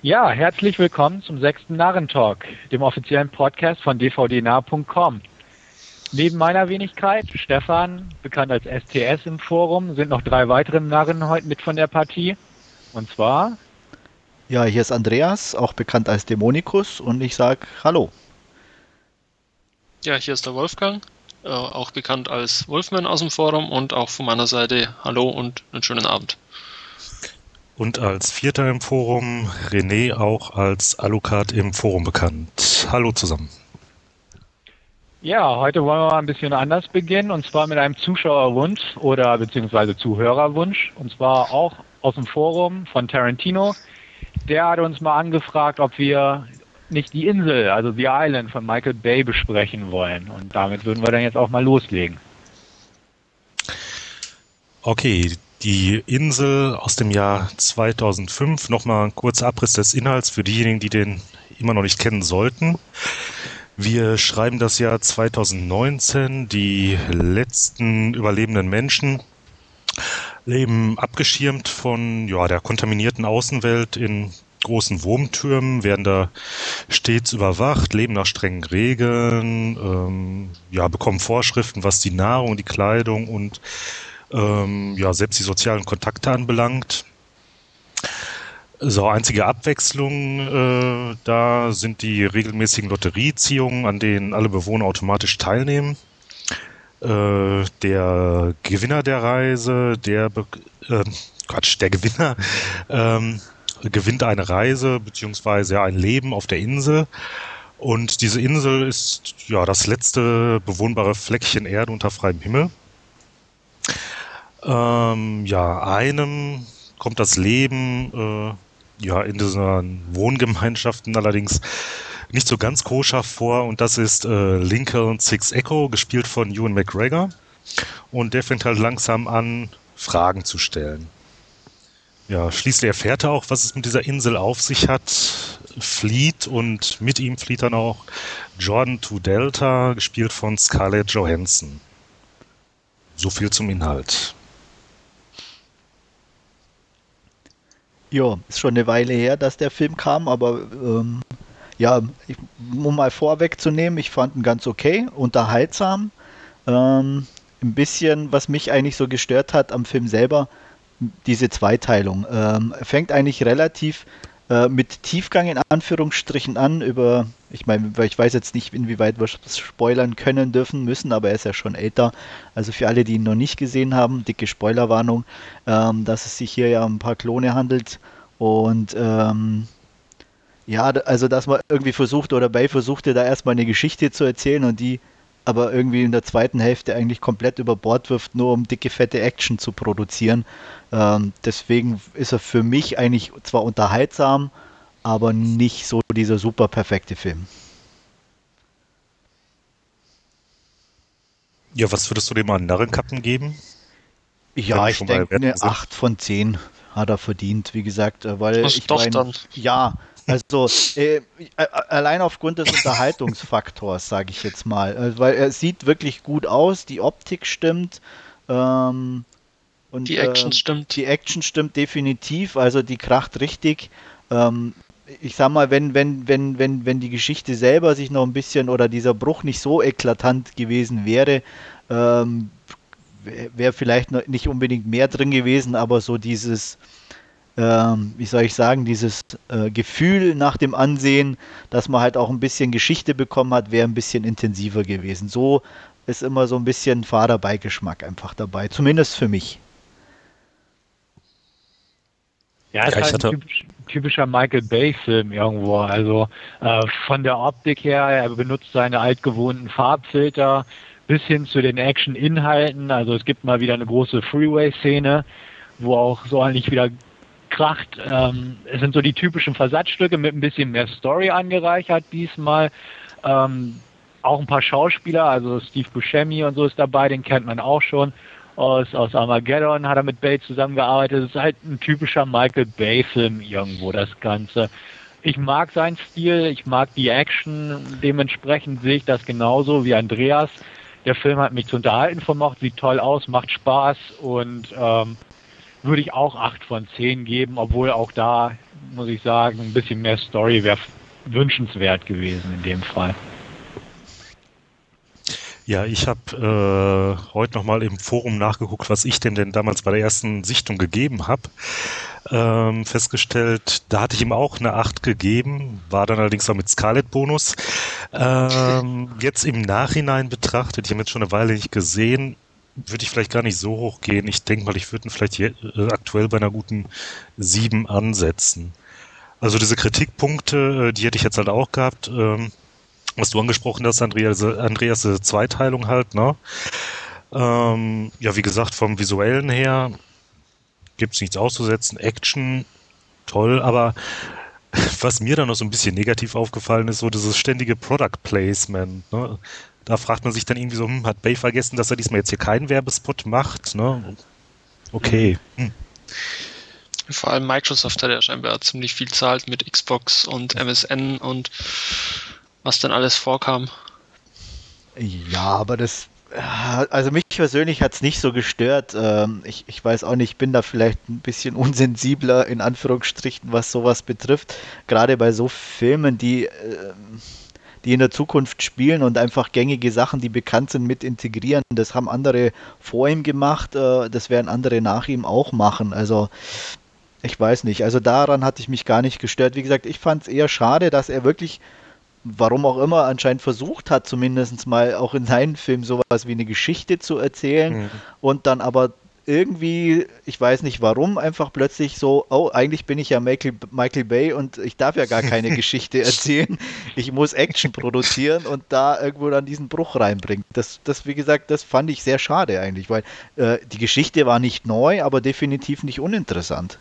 Ja, herzlich willkommen zum sechsten Narrentalk, dem offiziellen Podcast von dvdnah.com. Neben meiner Wenigkeit, Stefan, bekannt als STS im Forum, sind noch drei weitere Narren heute mit von der Partie. Und zwar. Ja, hier ist Andreas, auch bekannt als Dämonikus, und ich sage Hallo. Ja, hier ist der Wolfgang, äh, auch bekannt als Wolfman aus dem Forum und auch von meiner Seite Hallo und einen schönen Abend. Und als Vierter im Forum René auch als Alucard im Forum bekannt. Hallo zusammen. Ja, heute wollen wir mal ein bisschen anders beginnen und zwar mit einem Zuschauerwunsch oder beziehungsweise Zuhörerwunsch und zwar auch aus dem Forum von Tarantino. Der hat uns mal angefragt, ob wir nicht die Insel, also The Island von Michael Bay besprechen wollen und damit würden wir dann jetzt auch mal loslegen. Okay, die Insel aus dem Jahr 2005. Nochmal ein kurzer Abriss des Inhalts für diejenigen, die den immer noch nicht kennen sollten. Wir schreiben das Jahr 2019. Die letzten überlebenden Menschen leben abgeschirmt von ja, der kontaminierten Außenwelt in großen Wurmtürmen, werden da stets überwacht, leben nach strengen Regeln, ähm, ja, bekommen Vorschriften, was die Nahrung, die Kleidung und ähm, ja, selbst die sozialen Kontakte anbelangt. So, einzige Abwechslung äh, da sind die regelmäßigen Lotterieziehungen, an denen alle Bewohner automatisch teilnehmen. Äh, der Gewinner der Reise, der äh, Quatsch, der Gewinner ähm, gewinnt eine Reise ja, ein Leben auf der Insel. Und diese Insel ist ja das letzte bewohnbare Fleckchen Erde unter freiem Himmel. Ähm, ja, einem kommt das Leben äh, ja in diesen Wohngemeinschaften allerdings nicht so ganz koscher vor und das ist äh, Lincoln Six Echo, gespielt von Ewan McGregor. Und der fängt halt langsam an, Fragen zu stellen. Ja, schließlich erfährt er auch, was es mit dieser Insel auf sich hat, flieht und mit ihm flieht dann auch Jordan to Delta, gespielt von Scarlett Johansson. So viel zum Inhalt. Ja, ist schon eine Weile her, dass der Film kam, aber ähm, ja, ich, um mal vorwegzunehmen, ich fand ihn ganz okay, unterhaltsam. Ähm, ein bisschen, was mich eigentlich so gestört hat am Film selber, diese Zweiteilung. Ähm, fängt eigentlich relativ äh, mit Tiefgang in Anführungsstrichen an über, ich meine, ich weiß jetzt nicht, inwieweit wir spoilern können, dürfen, müssen, aber er ist ja schon älter. Also für alle, die ihn noch nicht gesehen haben, dicke Spoilerwarnung, ähm, dass es sich hier ja um ein paar Klone handelt und ähm, ja, also dass man irgendwie versucht oder bei versuchte, da erstmal eine Geschichte zu erzählen und die aber irgendwie in der zweiten Hälfte eigentlich komplett über Bord wirft, nur um dicke, fette Action zu produzieren. Ähm, deswegen ist er für mich eigentlich zwar unterhaltsam, aber nicht so dieser super perfekte Film. Ja, was würdest du dem an Narrenkappen geben? Ja, ich denke eine 8 von 10 hat er verdient, wie gesagt, äh, weil Was ich doch mein, ja, also äh, allein aufgrund des Unterhaltungsfaktors, sage ich jetzt mal, äh, weil er sieht wirklich gut aus, die Optik stimmt. Ähm, und, Die Action äh, stimmt. Die Action stimmt definitiv, also die kracht richtig. Ähm, ich sag mal, wenn, wenn, wenn, wenn, wenn die Geschichte selber sich noch ein bisschen oder dieser Bruch nicht so eklatant gewesen wäre, ähm, wäre vielleicht noch nicht unbedingt mehr drin gewesen, aber so dieses, ähm, wie soll ich sagen, dieses äh, Gefühl nach dem Ansehen, dass man halt auch ein bisschen Geschichte bekommen hat, wäre ein bisschen intensiver gewesen. So ist immer so ein bisschen Fahrerbeigeschmack einfach dabei, zumindest für mich. Ja, es Ja, ist halt ein typisch, typischer Michael Bay-Film irgendwo. Also äh, von der Optik her, er benutzt seine altgewohnten Farbfilter bis hin zu den Action-Inhalten. Also es gibt mal wieder eine große Freeway-Szene, wo auch so eigentlich wieder kracht. Ähm, es sind so die typischen Versatzstücke mit ein bisschen mehr Story angereichert diesmal. Ähm, auch ein paar Schauspieler, also Steve Buscemi und so ist dabei, den kennt man auch schon. Aus, aus Armageddon hat er mit Bay zusammengearbeitet. Es ist halt ein typischer Michael Bay-Film irgendwo, das Ganze. Ich mag seinen Stil, ich mag die Action, dementsprechend sehe ich das genauso wie Andreas. Der Film hat mich zu unterhalten vermocht, sieht toll aus, macht Spaß und ähm, würde ich auch 8 von 10 geben, obwohl auch da muss ich sagen, ein bisschen mehr Story wäre wünschenswert gewesen in dem Fall. Ja, ich habe äh, heute nochmal im Forum nachgeguckt, was ich denn denn damals bei der ersten Sichtung gegeben habe. Ähm, festgestellt, da hatte ich ihm auch eine 8 gegeben, war dann allerdings auch mit Scarlet-Bonus. Ähm, jetzt im Nachhinein betrachtet, ich habe jetzt schon eine Weile nicht gesehen, würde ich vielleicht gar nicht so hoch gehen. Ich denke mal, ich würde ihn vielleicht äh, aktuell bei einer guten 7 ansetzen. Also diese Kritikpunkte, äh, die hätte ich jetzt halt auch gehabt. Ähm, was du angesprochen hast, Andreas, Andreas Zweiteilung halt, ne? Ähm, ja, wie gesagt, vom visuellen her gibt's nichts auszusetzen. Action, toll, aber was mir dann noch so ein bisschen negativ aufgefallen ist, so dieses ständige Product Placement. Ne? Da fragt man sich dann irgendwie so, hm, hat Bay vergessen, dass er diesmal jetzt hier keinen Werbespot macht? Ne? Okay. Hm. Vor allem Microsoft hat ja scheinbar ziemlich viel zahlt mit Xbox und MSN und was dann alles vorkam. Ja, aber das, also mich persönlich hat es nicht so gestört. Ähm, ich, ich weiß auch nicht, ich bin da vielleicht ein bisschen unsensibler in Anführungsstrichen, was sowas betrifft. Gerade bei so Filmen, die, ähm, die in der Zukunft spielen und einfach gängige Sachen, die bekannt sind, mit integrieren. Das haben andere vor ihm gemacht, äh, das werden andere nach ihm auch machen. Also ich weiß nicht. Also daran hatte ich mich gar nicht gestört. Wie gesagt, ich fand es eher schade, dass er wirklich warum auch immer, anscheinend versucht hat, zumindest mal auch in seinen Filmen sowas wie eine Geschichte zu erzählen mhm. und dann aber irgendwie, ich weiß nicht warum, einfach plötzlich so, oh, eigentlich bin ich ja Michael, Michael Bay und ich darf ja gar keine Geschichte erzählen. Ich muss Action produzieren und da irgendwo dann diesen Bruch reinbringen. Das, das wie gesagt, das fand ich sehr schade eigentlich, weil äh, die Geschichte war nicht neu, aber definitiv nicht uninteressant.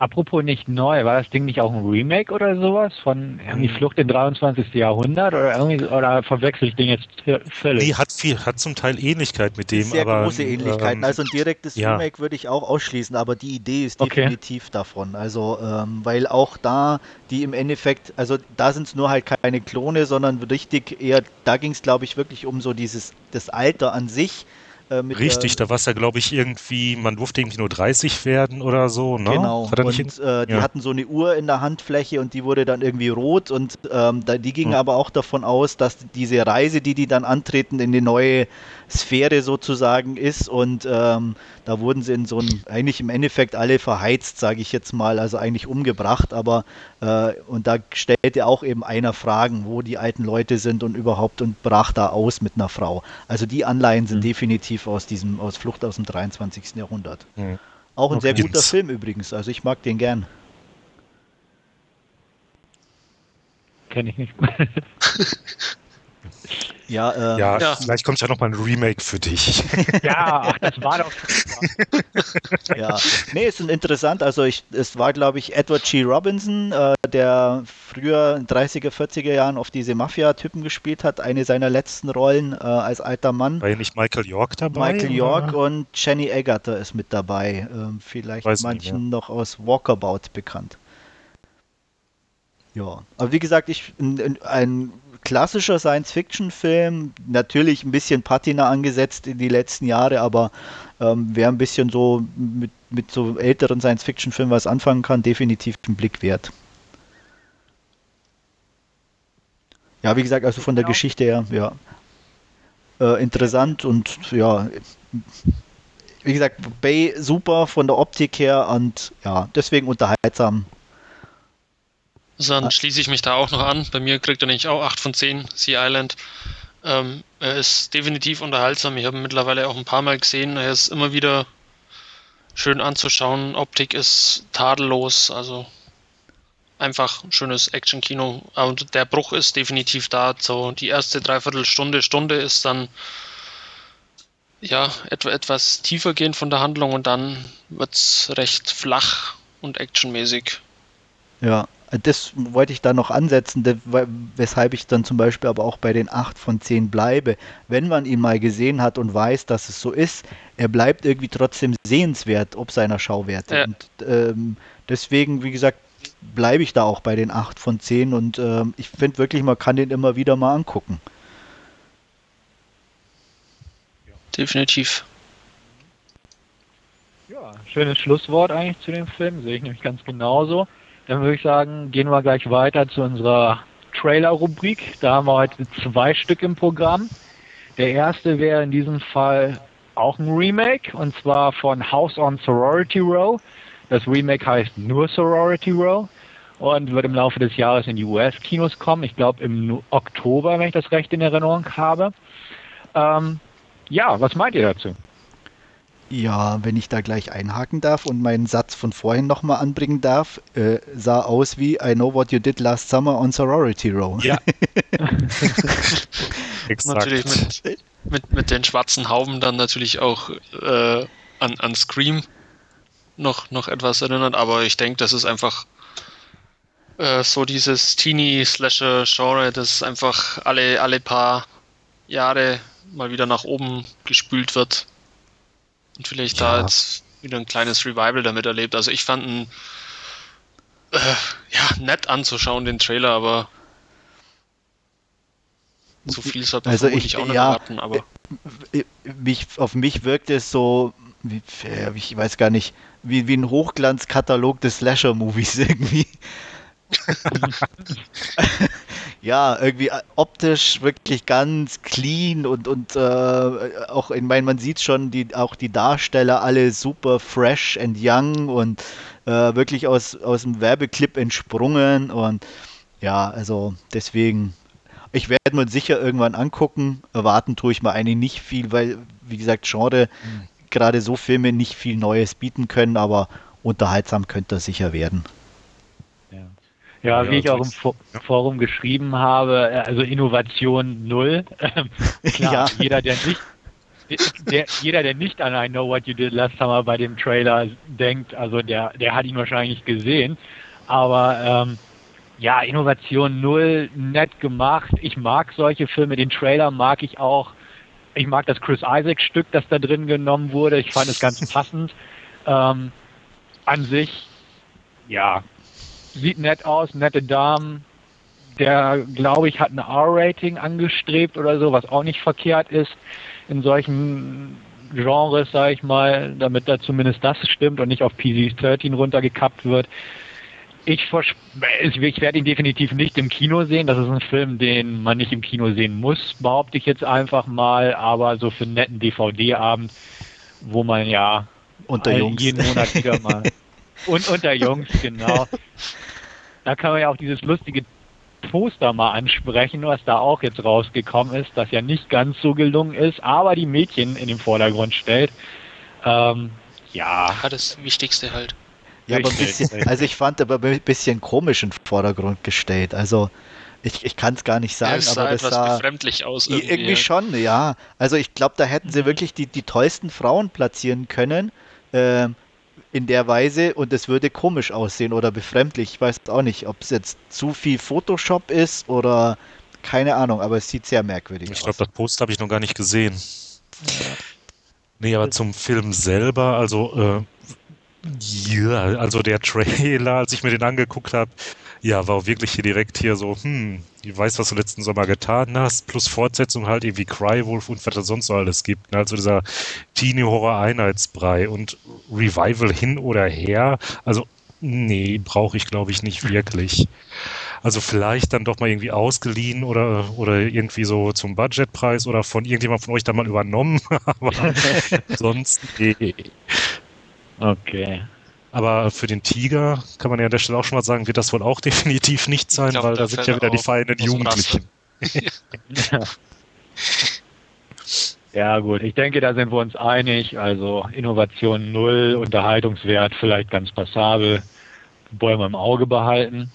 Apropos nicht neu, war das Ding nicht auch ein Remake oder sowas von irgendwie hm. Flucht in 23. Jahrhundert oder irgendwie oder verwechsel ich den jetzt völlig? Nee, hat viel, hat zum Teil Ähnlichkeit mit dem, Sehr aber große Ähnlichkeiten. Ähm, also ein direktes ja. Remake würde ich auch ausschließen, aber die Idee ist definitiv okay. davon. Also ähm, weil auch da die im Endeffekt, also da sind es nur halt keine Klone, sondern richtig eher, da ging es glaube ich wirklich um so dieses das Alter an sich äh, Richtig, der, da war es ja, glaube ich, irgendwie, man durfte irgendwie nur 30 werden oder so. Ne? Genau, und äh, die ja. hatten so eine Uhr in der Handfläche und die wurde dann irgendwie rot und ähm, da, die gingen hm. aber auch davon aus, dass diese Reise, die die dann antreten in die neue Sphäre sozusagen ist und ähm, da wurden sie in so ein, eigentlich im Endeffekt alle verheizt, sage ich jetzt mal, also eigentlich umgebracht, aber äh, und da stellte auch eben einer Fragen, wo die alten Leute sind und überhaupt und brach da aus mit einer Frau. Also die Anleihen sind mhm. definitiv aus diesem, aus Flucht aus dem 23. Jahrhundert. Mhm. Auch ein okay. sehr guter Film übrigens, also ich mag den gern. Kenne ich nicht. Ja, äh, ja, ja, vielleicht kommt ja noch mal ein Remake für dich. ja, das war doch schon Ja, nee, ist interessant. Also ich, es war, glaube ich, Edward G. Robinson, äh, der früher in 30er, 40er Jahren auf diese Mafia-Typen gespielt hat. Eine seiner letzten Rollen äh, als alter Mann. War ja nicht Michael York dabei? Michael York oder? und Jenny Agatha ist mit dabei. Ähm, vielleicht Weiß manchen nicht, noch aus Walkabout bekannt. Ja, aber wie gesagt, ich ein, ein klassischer Science-Fiction-Film, natürlich ein bisschen Patina angesetzt in die letzten Jahre, aber ähm, wer ein bisschen so mit, mit so älteren Science-Fiction-Filmen was anfangen kann, definitiv einen Blick wert. Ja, wie gesagt, also von der genau. Geschichte her, ja. Äh, interessant und ja, wie gesagt, Bay super von der Optik her und ja, deswegen unterhaltsam. Also dann schließe ich mich da auch noch an. Bei mir kriegt er nämlich auch 8 von 10, Sea Island. Ähm, er ist definitiv unterhaltsam. Ich habe ihn mittlerweile auch ein paar Mal gesehen. Er ist immer wieder schön anzuschauen. Optik ist tadellos. Also einfach ein schönes Action-Kino. Und der Bruch ist definitiv da. So die erste Dreiviertelstunde, Stunde ist dann ja etwa, etwas tiefer gehen von der Handlung und dann wird es recht flach und actionmäßig. Ja, das wollte ich da noch ansetzen, weshalb ich dann zum Beispiel aber auch bei den 8 von 10 bleibe. Wenn man ihn mal gesehen hat und weiß, dass es so ist, er bleibt irgendwie trotzdem sehenswert ob seiner Schauwerte. Ja. Und ähm, deswegen, wie gesagt, bleibe ich da auch bei den 8 von 10 und ähm, ich finde wirklich, man kann den immer wieder mal angucken. Definitiv. Ja, schönes Schlusswort eigentlich zu dem Film, sehe ich nämlich ganz genauso. Dann würde ich sagen, gehen wir gleich weiter zu unserer Trailer-Rubrik. Da haben wir heute zwei Stück im Programm. Der erste wäre in diesem Fall auch ein Remake und zwar von House on Sorority Row. Das Remake heißt nur Sorority Row und wird im Laufe des Jahres in die US-Kinos kommen. Ich glaube im Oktober, wenn ich das recht in Erinnerung habe. Ähm, ja, was meint ihr dazu? Ja, wenn ich da gleich einhaken darf und meinen Satz von vorhin nochmal anbringen darf, äh, sah aus wie I know what you did last summer on Sorority Row. Ja. natürlich mit, mit, mit den schwarzen Hauben dann natürlich auch äh, an, an Scream noch, noch etwas erinnert, aber ich denke, das ist einfach äh, so dieses Teenie-Slasher-Genre, das einfach alle, alle paar Jahre mal wieder nach oben gespült wird und vielleicht ja. da jetzt wieder ein kleines Revival damit erlebt. Also ich fand ihn äh, ja, nett anzuschauen, den Trailer, aber so viel sollte man also ich, auch nicht ja, erwarten. Aber äh, äh, mich, auf mich wirkt es so, wie, ich weiß gar nicht, wie, wie ein Hochglanzkatalog des Slasher-Movies irgendwie. ja, irgendwie äh, optisch wirklich ganz clean und, und äh, auch, ich meine, man sieht schon, die, auch die Darsteller alle super fresh and young und äh, wirklich aus, aus dem Werbeclip entsprungen und ja, also deswegen, ich werde mir sicher irgendwann angucken. Erwarten tue ich mir eigentlich nicht viel, weil, wie gesagt, Genre mhm. gerade so Filme nicht viel Neues bieten können, aber unterhaltsam könnte er sicher werden. Ja, ja wie ich auch im Forum geschrieben habe, äh, also Innovation null. Klar, ja. jeder, der nicht der, jeder, der nicht an I Know What You Did Last Summer bei dem Trailer denkt, also der, der hat ihn wahrscheinlich gesehen. Aber ähm, ja, Innovation null, nett gemacht. Ich mag solche Filme. Den Trailer mag ich auch. Ich mag das Chris Isaac Stück, das da drin genommen wurde. Ich fand es ganz passend. Ähm, an sich, ja, sieht nett aus, nette Damen. Der, glaube ich, hat ein R-Rating angestrebt oder so, was auch nicht verkehrt ist in solchen Genres, sage ich mal, damit da zumindest das stimmt und nicht auf PG-13 runtergekappt wird. Ich, ich werde ihn definitiv nicht im Kino sehen. Das ist ein Film, den man nicht im Kino sehen muss, behaupte ich jetzt einfach mal. Aber so für einen netten DVD-Abend, wo man ja jeden Monat wieder mal Und unter Jungs, genau. Da kann man ja auch dieses lustige Poster mal ansprechen, was da auch jetzt rausgekommen ist, das ja nicht ganz so gelungen ist, aber die Mädchen in den Vordergrund stellt. Ähm, ja. ja. Das Wichtigste halt. Ja, aber ein bisschen, also ich fand aber ein bisschen komisch in den Vordergrund gestellt. Also ich, ich kann es gar nicht sagen, ja, aber das sah befremdlich aus. Irgendwie, irgendwie schon, ja. Also ich glaube, da hätten sie mhm. wirklich die, die tollsten Frauen platzieren können. Ähm, in der Weise und es würde komisch aussehen oder befremdlich. Ich weiß auch nicht, ob es jetzt zu viel Photoshop ist oder keine Ahnung, aber es sieht sehr merkwürdig ich aus. Ich glaube, das Post habe ich noch gar nicht gesehen. Ja. Nee, aber zum Film selber, also äh, ja, also der Trailer, als ich mir den angeguckt habe, ja, war auch wirklich hier direkt hier so, hm, ich weiß, was du letzten Sommer getan hast, plus Fortsetzung halt irgendwie Crywolf und was es sonst so alles gibt. Ne? Also dieser Teenie-Horror-Einheitsbrei und Revival hin oder her. Also, nee, brauche ich glaube ich nicht wirklich. Also vielleicht dann doch mal irgendwie ausgeliehen oder, oder irgendwie so zum Budgetpreis oder von irgendjemand von euch dann mal übernommen. Aber sonst nee. Okay. Aber für den Tiger kann man ja an der Stelle auch schon mal sagen, wird das wohl auch definitiv nicht sein, glaub, weil da sind ja wieder die feinen Jugendlichen. ja. ja, gut. Ich denke, da sind wir uns einig. Also Innovation null, Unterhaltungswert vielleicht ganz passabel. Wir im Auge behalten.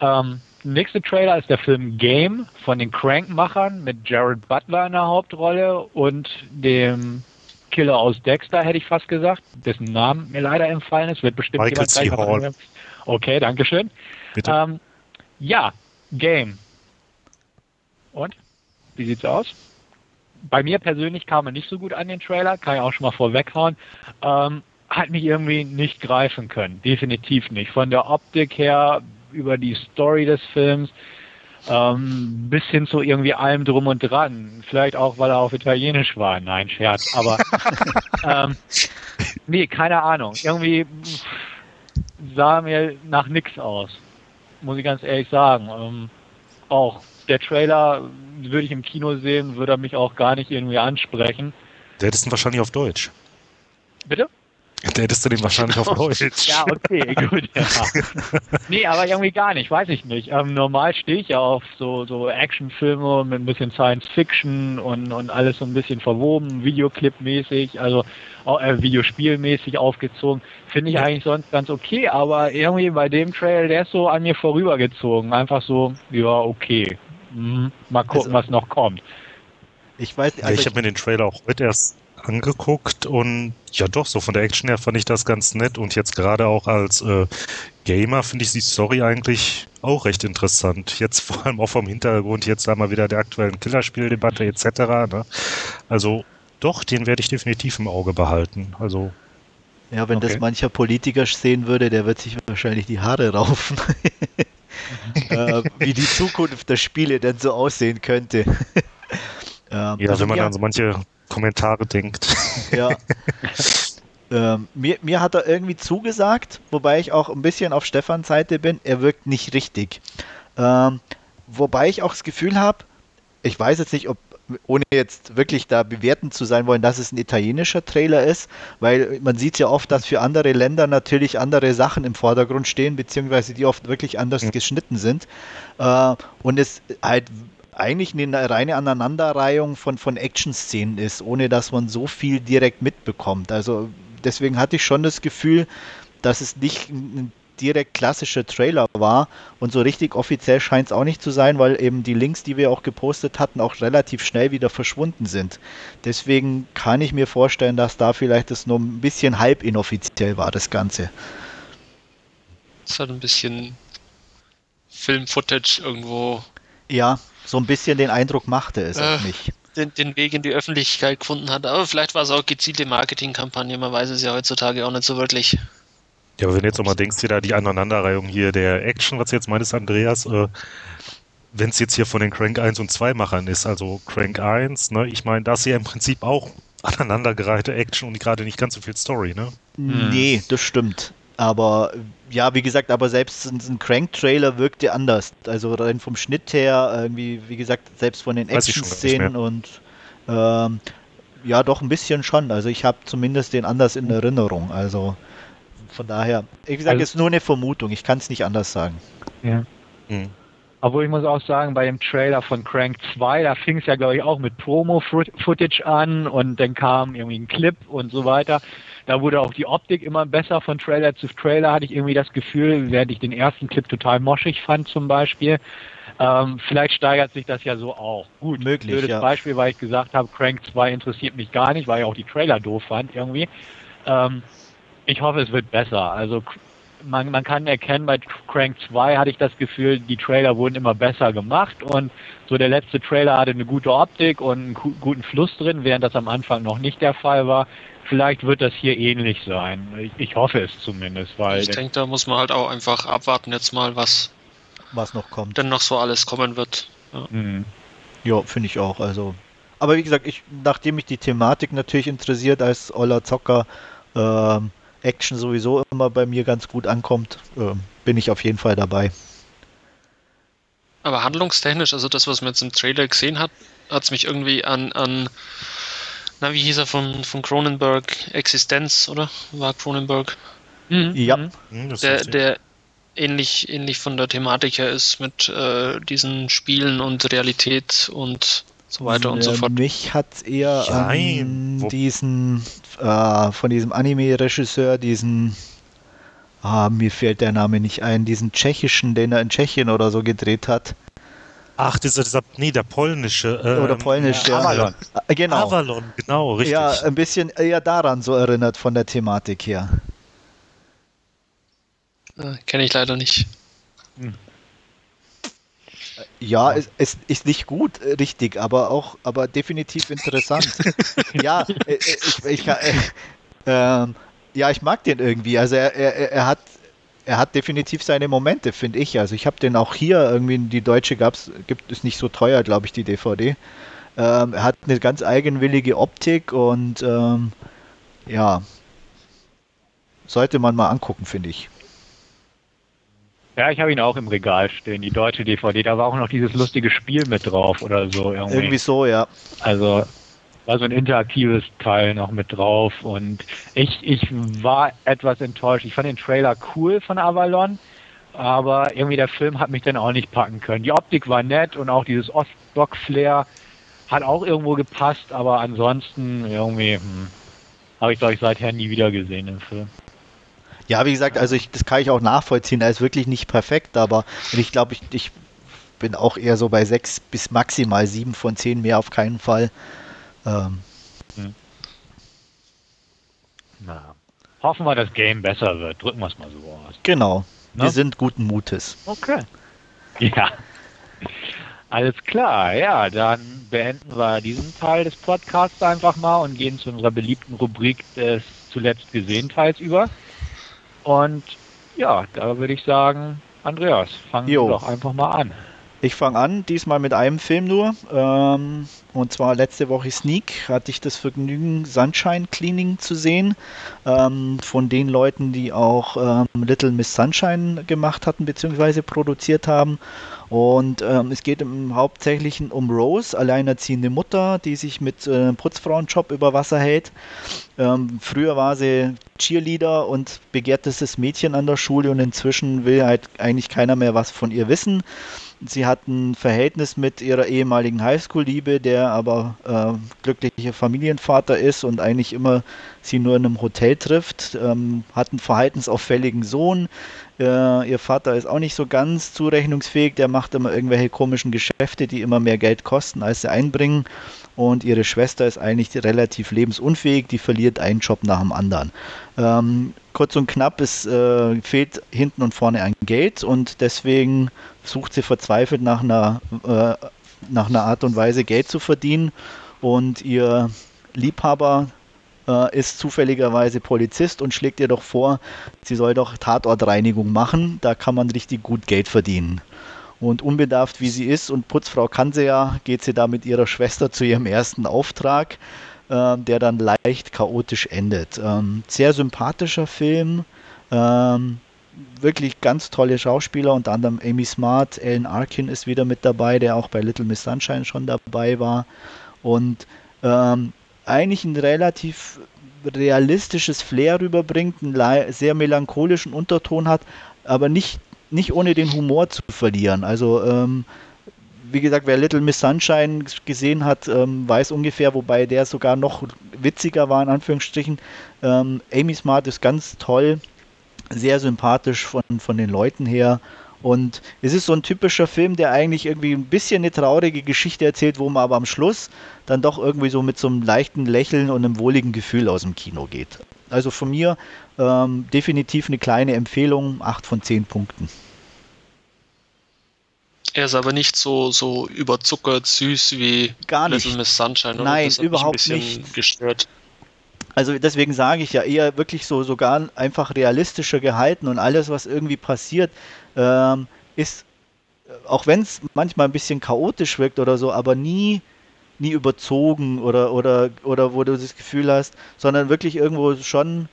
Ähm, nächste Trailer ist der Film Game von den Crank-Machern mit Jared Butler in der Hauptrolle und dem Killer aus Dexter, hätte ich fast gesagt, dessen Namen mir leider entfallen ist, wird bestimmt Michael C. Hall. Okay, danke schön. Bitte. Ähm, ja, Game. Und? Wie sieht's aus? Bei mir persönlich kam er nicht so gut an den Trailer, kann ich auch schon mal vorweghauen. Ähm, hat mich irgendwie nicht greifen können. Definitiv nicht. Von der Optik her, über die Story des Films, Ähm, bis hin zu irgendwie allem drum und dran. Vielleicht auch, weil er auf Italienisch war. Nein, Scherz. Aber ähm, nee, keine Ahnung. Irgendwie sah mir nach nix aus. Muss ich ganz ehrlich sagen. Ähm, auch der Trailer würde ich im Kino sehen, würde er mich auch gar nicht irgendwie ansprechen. Der hättest du wahrscheinlich auf Deutsch. Bitte? Der hättest du den wahrscheinlich auf Deutsch. Ja, okay, gut. Ja. Nee, aber irgendwie gar nicht, weiß ich nicht. Ähm, normal stehe ich ja auf so, so Actionfilme mit ein bisschen Science Fiction und, und alles so ein bisschen verwoben, Videoclip-mäßig, also äh, Videospielmäßig aufgezogen. Finde ich eigentlich sonst ganz okay, aber irgendwie bei dem Trail, der ist so an mir vorübergezogen. Einfach so, ja, okay. Mhm. Mal gucken, also, was noch kommt. Ich weiß, also ich habe mir den Trailer auch heute erst angeguckt und ja doch, so von der Action her fand ich das ganz nett und jetzt gerade auch als äh, Gamer finde ich die Story eigentlich auch recht interessant. Jetzt vor allem auch vom Hintergrund, jetzt wir wieder der aktuellen Killerspieldebatte etc. Ne? Also doch, den werde ich definitiv im Auge behalten. Also ja, wenn okay. das mancher Politiker sehen würde, der wird sich wahrscheinlich die Haare raufen. äh, wie die Zukunft der Spiele denn so aussehen könnte. ähm, ja, wenn man ja, an so manche Kommentare denkt. Ja. ähm, mir, mir hat er irgendwie zugesagt, wobei ich auch ein bisschen auf Stefans Seite bin, er wirkt nicht richtig. Ähm, wobei ich auch das Gefühl habe, ich weiß jetzt nicht, ob ohne jetzt wirklich da bewerten zu sein wollen, dass es ein italienischer Trailer ist, weil man sieht ja oft, dass für andere Länder natürlich andere Sachen im Vordergrund stehen, beziehungsweise die oft wirklich anders mhm. geschnitten sind. Äh, und es halt eigentlich eine reine Aneinanderreihung von, von Action-Szenen ist, ohne dass man so viel direkt mitbekommt. Also deswegen hatte ich schon das Gefühl, dass es nicht ein direkt klassischer Trailer war und so richtig offiziell scheint es auch nicht zu sein, weil eben die Links, die wir auch gepostet hatten, auch relativ schnell wieder verschwunden sind. Deswegen kann ich mir vorstellen, dass da vielleicht das nur ein bisschen halb inoffiziell war, das Ganze. Es hat ein bisschen Film-Footage irgendwo. Ja, so ein bisschen den Eindruck machte es äh, auf mich. Den, den, Weg in die Öffentlichkeit gefunden hat. Aber vielleicht war es auch gezielte Marketingkampagne, man weiß es ja heutzutage auch nicht so wirklich. Ja, aber wenn du jetzt auch mal denkst, wieder die Aneinanderreihung hier der Action, was jetzt meines Andreas, äh, wenn es jetzt hier von den Crank 1 und 2 Machern ist, also Crank 1, ne, ich meine, das ist ja im Prinzip auch aneinandergereihte Action und gerade nicht ganz so viel Story, ne? Nee, das stimmt. Aber ja, wie gesagt, aber selbst ein Crank-Trailer wirkte anders. Also rein vom Schnitt her, irgendwie, wie gesagt, selbst von den Action-Szenen und ähm, ja, doch ein bisschen schon. Also ich habe zumindest den anders in Erinnerung. Also von daher, wie gesagt, also, ist nur eine Vermutung. Ich kann es nicht anders sagen. Ja. Hm. Aber ich muss auch sagen, bei dem Trailer von Crank 2, da fing es ja, glaube ich, auch mit Promo-Footage an und dann kam irgendwie ein Clip und so weiter. Da wurde auch die Optik immer besser von Trailer zu Trailer, hatte ich irgendwie das Gefühl, während ich den ersten Clip total moschig fand zum Beispiel. Ähm, vielleicht steigert sich das ja so auch. Gut, möglich. Blödes ja. Beispiel, weil ich gesagt habe, Crank 2 interessiert mich gar nicht, weil ich auch die Trailer doof fand irgendwie. Ähm, ich hoffe, es wird besser. Also man, man kann erkennen, bei Crank 2 hatte ich das Gefühl, die Trailer wurden immer besser gemacht und so der letzte Trailer hatte eine gute Optik und einen guten Fluss drin, während das am Anfang noch nicht der Fall war. Vielleicht wird das hier ähnlich sein. Ich, ich hoffe es zumindest, weil. Ich denke, da muss man halt auch einfach abwarten jetzt mal, was, was noch kommt. Denn noch so alles kommen wird. Ja, mhm. ja finde ich auch. Also. Aber wie gesagt, ich, nachdem mich die Thematik natürlich interessiert als Oller Zocker, ähm, Action sowieso immer bei mir ganz gut ankommt, äh, bin ich auf jeden Fall dabei. Aber handlungstechnisch, also das, was man jetzt im Trailer gesehen hat, hat es mich irgendwie an, an na, wie hieß er von, von Cronenberg? Existenz, oder? War Cronenberg? Mhm. Ja. Mhm. mhm der, der ähnlich, ähnlich von der Thematik her ist mit äh, diesen Spielen und Realität und so weiter und so fort. Mich hat eher an diesen äh, von diesem Anime-Regisseur, diesen ah, mir fällt der Name nicht ein, diesen tschechischen, den er in Tschechien oder so gedreht hat. Ach, dieser, dieser nee, der polnische. Ähm, Oder polnisch, ja. Avalon. Äh, genau. Avalon, genau, richtig. Ja, ein bisschen eher daran so erinnert von der Thematik her. Äh, Kenne ich leider nicht. Hm. Ja, es, es, ist nicht gut, äh, richtig, aber auch, aber definitiv interessant. ja, äh, ich, ich, äh, äh, ja, ich mag den irgendwie. Also er, er, er hat er hat definitiv seine Momente, finde ich. Also ich habe den auch hier irgendwie, die deutsche gab's, gibt es nicht so teuer, glaube ich, die DVD. Ähm, er hat eine ganz eigenwillige Optik und ähm, ja, sollte man mal angucken, finde ich. Ja, ich habe ihn auch im Regal stehen, die deutsche DVD. Da war auch noch dieses lustige Spiel mit drauf oder so. Irgendwie, irgendwie so, ja. Also war so ein interaktives Teil noch mit drauf und ich, ich war etwas enttäuscht. Ich fand den Trailer cool von Avalon, aber irgendwie der Film hat mich dann auch nicht packen können. Die Optik war nett und auch dieses Ostblock-Flair hat auch irgendwo gepasst, aber ansonsten irgendwie hm, habe ich, glaube ich, seither nie wieder gesehen im Film. Ja, wie gesagt, also ich, das kann ich auch nachvollziehen. Er ist wirklich nicht perfekt, aber ich glaube, ich, ich bin auch eher so bei sechs bis maximal sieben von zehn mehr auf keinen Fall. Ähm. Hm. Na, hoffen wir, dass Game besser wird. Drücken wir es mal so aus. Genau. Na? Wir sind guten Mutes. Okay. Ja. Alles klar, ja, dann beenden wir diesen Teil des Podcasts einfach mal und gehen zu unserer beliebten Rubrik des zuletzt gesehen Teils über. Und ja, da würde ich sagen, Andreas, fangen wir doch einfach mal an. Ich fange an, diesmal mit einem Film nur. Ähm, und zwar letzte Woche Sneak hatte ich das Vergnügen, Sunshine Cleaning zu sehen. Ähm, von den Leuten, die auch ähm, Little Miss Sunshine gemacht hatten bzw. produziert haben. Und ähm, es geht im Hauptsächlichen um Rose, alleinerziehende Mutter, die sich mit äh, Putzfrauenjob über Wasser hält. Ähm, früher war sie Cheerleader und begehrtestes Mädchen an der Schule und inzwischen will halt eigentlich keiner mehr was von ihr wissen. Sie hat ein Verhältnis mit ihrer ehemaligen Highschool-Liebe, der aber äh, glücklicher Familienvater ist und eigentlich immer sie nur in einem Hotel trifft. Ähm, hat einen verhaltensauffälligen Sohn. Äh, ihr Vater ist auch nicht so ganz zurechnungsfähig. Der macht immer irgendwelche komischen Geschäfte, die immer mehr Geld kosten, als sie einbringen. Und ihre Schwester ist eigentlich relativ lebensunfähig. Die verliert einen Job nach dem anderen. Ähm, kurz und knapp, es äh, fehlt hinten und vorne an Geld und deswegen sucht sie verzweifelt nach einer, äh, nach einer Art und Weise Geld zu verdienen und ihr Liebhaber äh, ist zufälligerweise Polizist und schlägt ihr doch vor, sie soll doch Tatortreinigung machen, da kann man richtig gut Geld verdienen. Und unbedarft wie sie ist und Putzfrau kann sie ja, geht sie da mit ihrer Schwester zu ihrem ersten Auftrag, äh, der dann leicht chaotisch endet. Ähm, sehr sympathischer Film, ähm, wirklich ganz tolle Schauspieler, unter anderem Amy Smart, Alan Arkin ist wieder mit dabei, der auch bei Little Miss Sunshine schon dabei war. Und ähm, eigentlich ein relativ realistisches Flair rüberbringt, einen sehr melancholischen Unterton hat, aber nicht, nicht ohne den Humor zu verlieren. Also ähm, wie gesagt, wer Little Miss Sunshine gesehen hat, ähm, weiß ungefähr, wobei der sogar noch witziger war, in Anführungsstrichen. Ähm, Amy Smart ist ganz toll sehr sympathisch von, von den Leuten her. Und es ist so ein typischer Film, der eigentlich irgendwie ein bisschen eine traurige Geschichte erzählt, wo man aber am Schluss dann doch irgendwie so mit so einem leichten Lächeln und einem wohligen Gefühl aus dem Kino geht. Also von mir ähm, definitiv eine kleine Empfehlung, 8 von 10 Punkten. Er ist aber nicht so, so überzuckert süß wie Gar nicht. Little Miss Sunshine. Oder? Nein, überhaupt nicht. Gestört. Also deswegen sage ich ja eher wirklich so sogar einfach realistischer gehalten und alles, was irgendwie passiert, ähm, ist, auch wenn es manchmal ein bisschen chaotisch wirkt oder so, aber nie, nie überzogen oder, oder, oder wo du das Gefühl hast, sondern wirklich irgendwo schon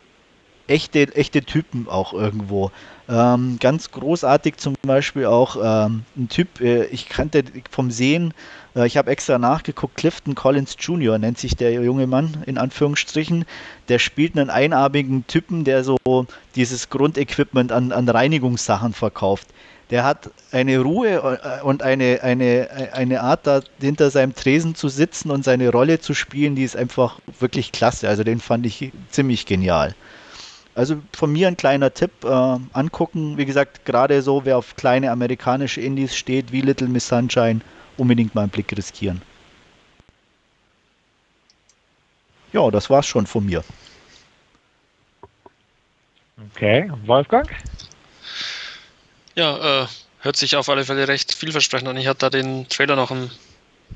echte, echte Typen auch irgendwo. Ähm, ganz großartig zum Beispiel auch ähm, ein Typ, äh, ich kannte vom Sehen, äh, ich habe extra nachgeguckt, Clifton Collins Jr. nennt sich der junge Mann in Anführungsstrichen. Der spielt einen einarmigen Typen, der so dieses Grundequipment an, an Reinigungssachen verkauft. Der hat eine Ruhe äh, und eine, eine, eine Art, da hinter seinem Tresen zu sitzen und seine Rolle zu spielen, die ist einfach wirklich klasse. Also den fand ich ziemlich genial. Also von mir ein kleiner Tipp, äh, angucken. Wie gesagt, gerade so, wer auf kleine amerikanische Indies steht, wie Little Miss Sunshine, unbedingt mal einen Blick riskieren. Ja, das war's schon von mir. Okay, Wolfgang? Ja, äh, hört sich auf alle Fälle recht vielversprechend an. Ich hatte da den Trailer noch im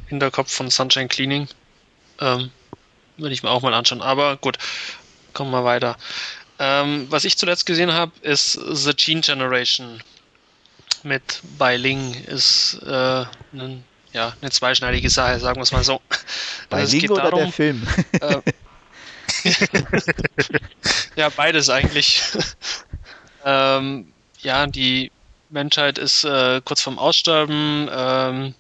Hinterkopf von Sunshine Cleaning. Ähm, würde ich mir auch mal anschauen. Aber gut, kommen wir weiter. Ähm, was ich zuletzt gesehen habe, ist The Gene Generation mit Bai Ling. Ist äh, ein, ja, eine zweischneidige Sache, sagen wir es mal so. Bai also Ling oder darum, der Film? Äh, ja, beides eigentlich. ähm, ja, die Menschheit ist äh, kurz vorm Aussterben. Ähm,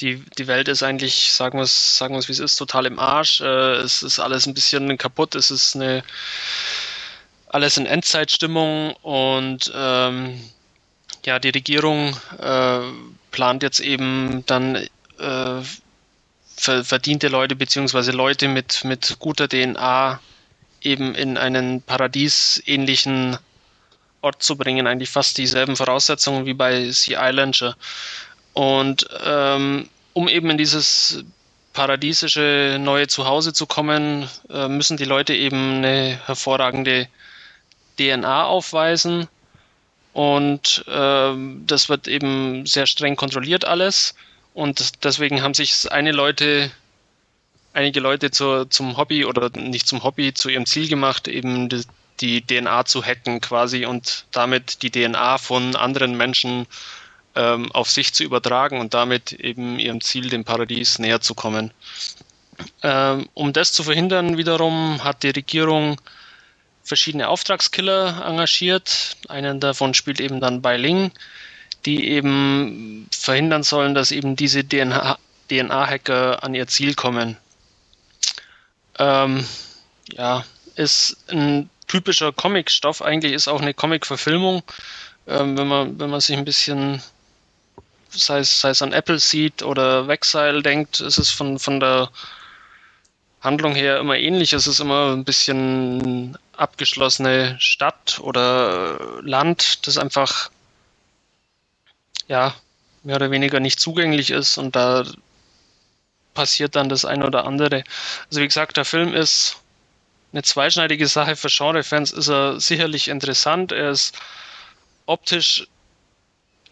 die, die Welt ist eigentlich, sagen wir es, sagen wie es ist, total im Arsch. Äh, es ist alles ein bisschen kaputt. Es ist eine alles in Endzeitstimmung und ähm, ja, die Regierung äh, plant jetzt eben dann äh, verdiente Leute beziehungsweise Leute mit, mit guter DNA eben in einen paradiesähnlichen Ort zu bringen, eigentlich fast dieselben Voraussetzungen wie bei Sea Islander. Und ähm, um eben in dieses paradiesische neue Zuhause zu kommen, äh, müssen die Leute eben eine hervorragende DNA aufweisen. Und äh, das wird eben sehr streng kontrolliert alles. Und deswegen haben sich eine Leute, einige Leute zur, zum Hobby oder nicht zum Hobby, zu ihrem Ziel gemacht, eben die, die DNA zu hacken quasi und damit die DNA von anderen Menschen ähm, auf sich zu übertragen und damit eben ihrem Ziel, dem Paradies, näher zu kommen. Ähm, um das zu verhindern, wiederum hat die Regierung verschiedene Auftragskiller engagiert. Einen davon spielt eben dann Bai Ling, die eben verhindern sollen, dass eben diese DNA-Hacker DNA an ihr Ziel kommen. Ähm, ja, ist ein typischer Comic-Stoff. Eigentlich ist auch eine Comic-Verfilmung. Ähm, wenn, man, wenn man sich ein bisschen sei es, sei es an Apple Seed oder Vexile denkt, ist es von, von der Handlung her immer ähnlich. Es ist immer ein bisschen abgeschlossene Stadt oder Land, das einfach ja mehr oder weniger nicht zugänglich ist und da passiert dann das eine oder andere. Also wie gesagt, der Film ist eine zweischneidige Sache. Für Genrefans ist er sicherlich interessant. Er ist optisch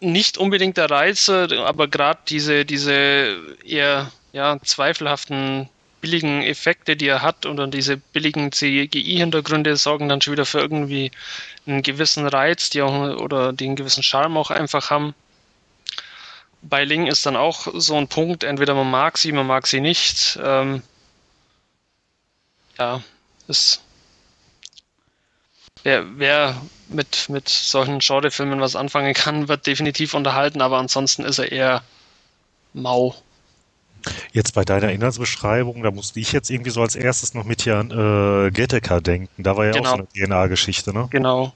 nicht unbedingt der Reiz, aber gerade diese, diese eher ja, zweifelhaften billigen Effekte, die er hat, oder diese billigen CGI-Hintergründe sorgen dann schon wieder für irgendwie einen gewissen Reiz, die auch oder den gewissen Charme auch einfach haben. Bei Ling ist dann auch so ein Punkt, entweder man mag sie, man mag sie nicht. Ähm, ja, ist wer, wer mit, mit solchen Genrefilmen was anfangen kann, wird definitiv unterhalten, aber ansonsten ist er eher mau. Jetzt bei deiner Inhaltsbeschreibung, da musste ich jetzt irgendwie so als erstes noch mit hier an äh, Gattaca denken. Da war ja genau. auch so eine DNA-Geschichte, ne? Genau.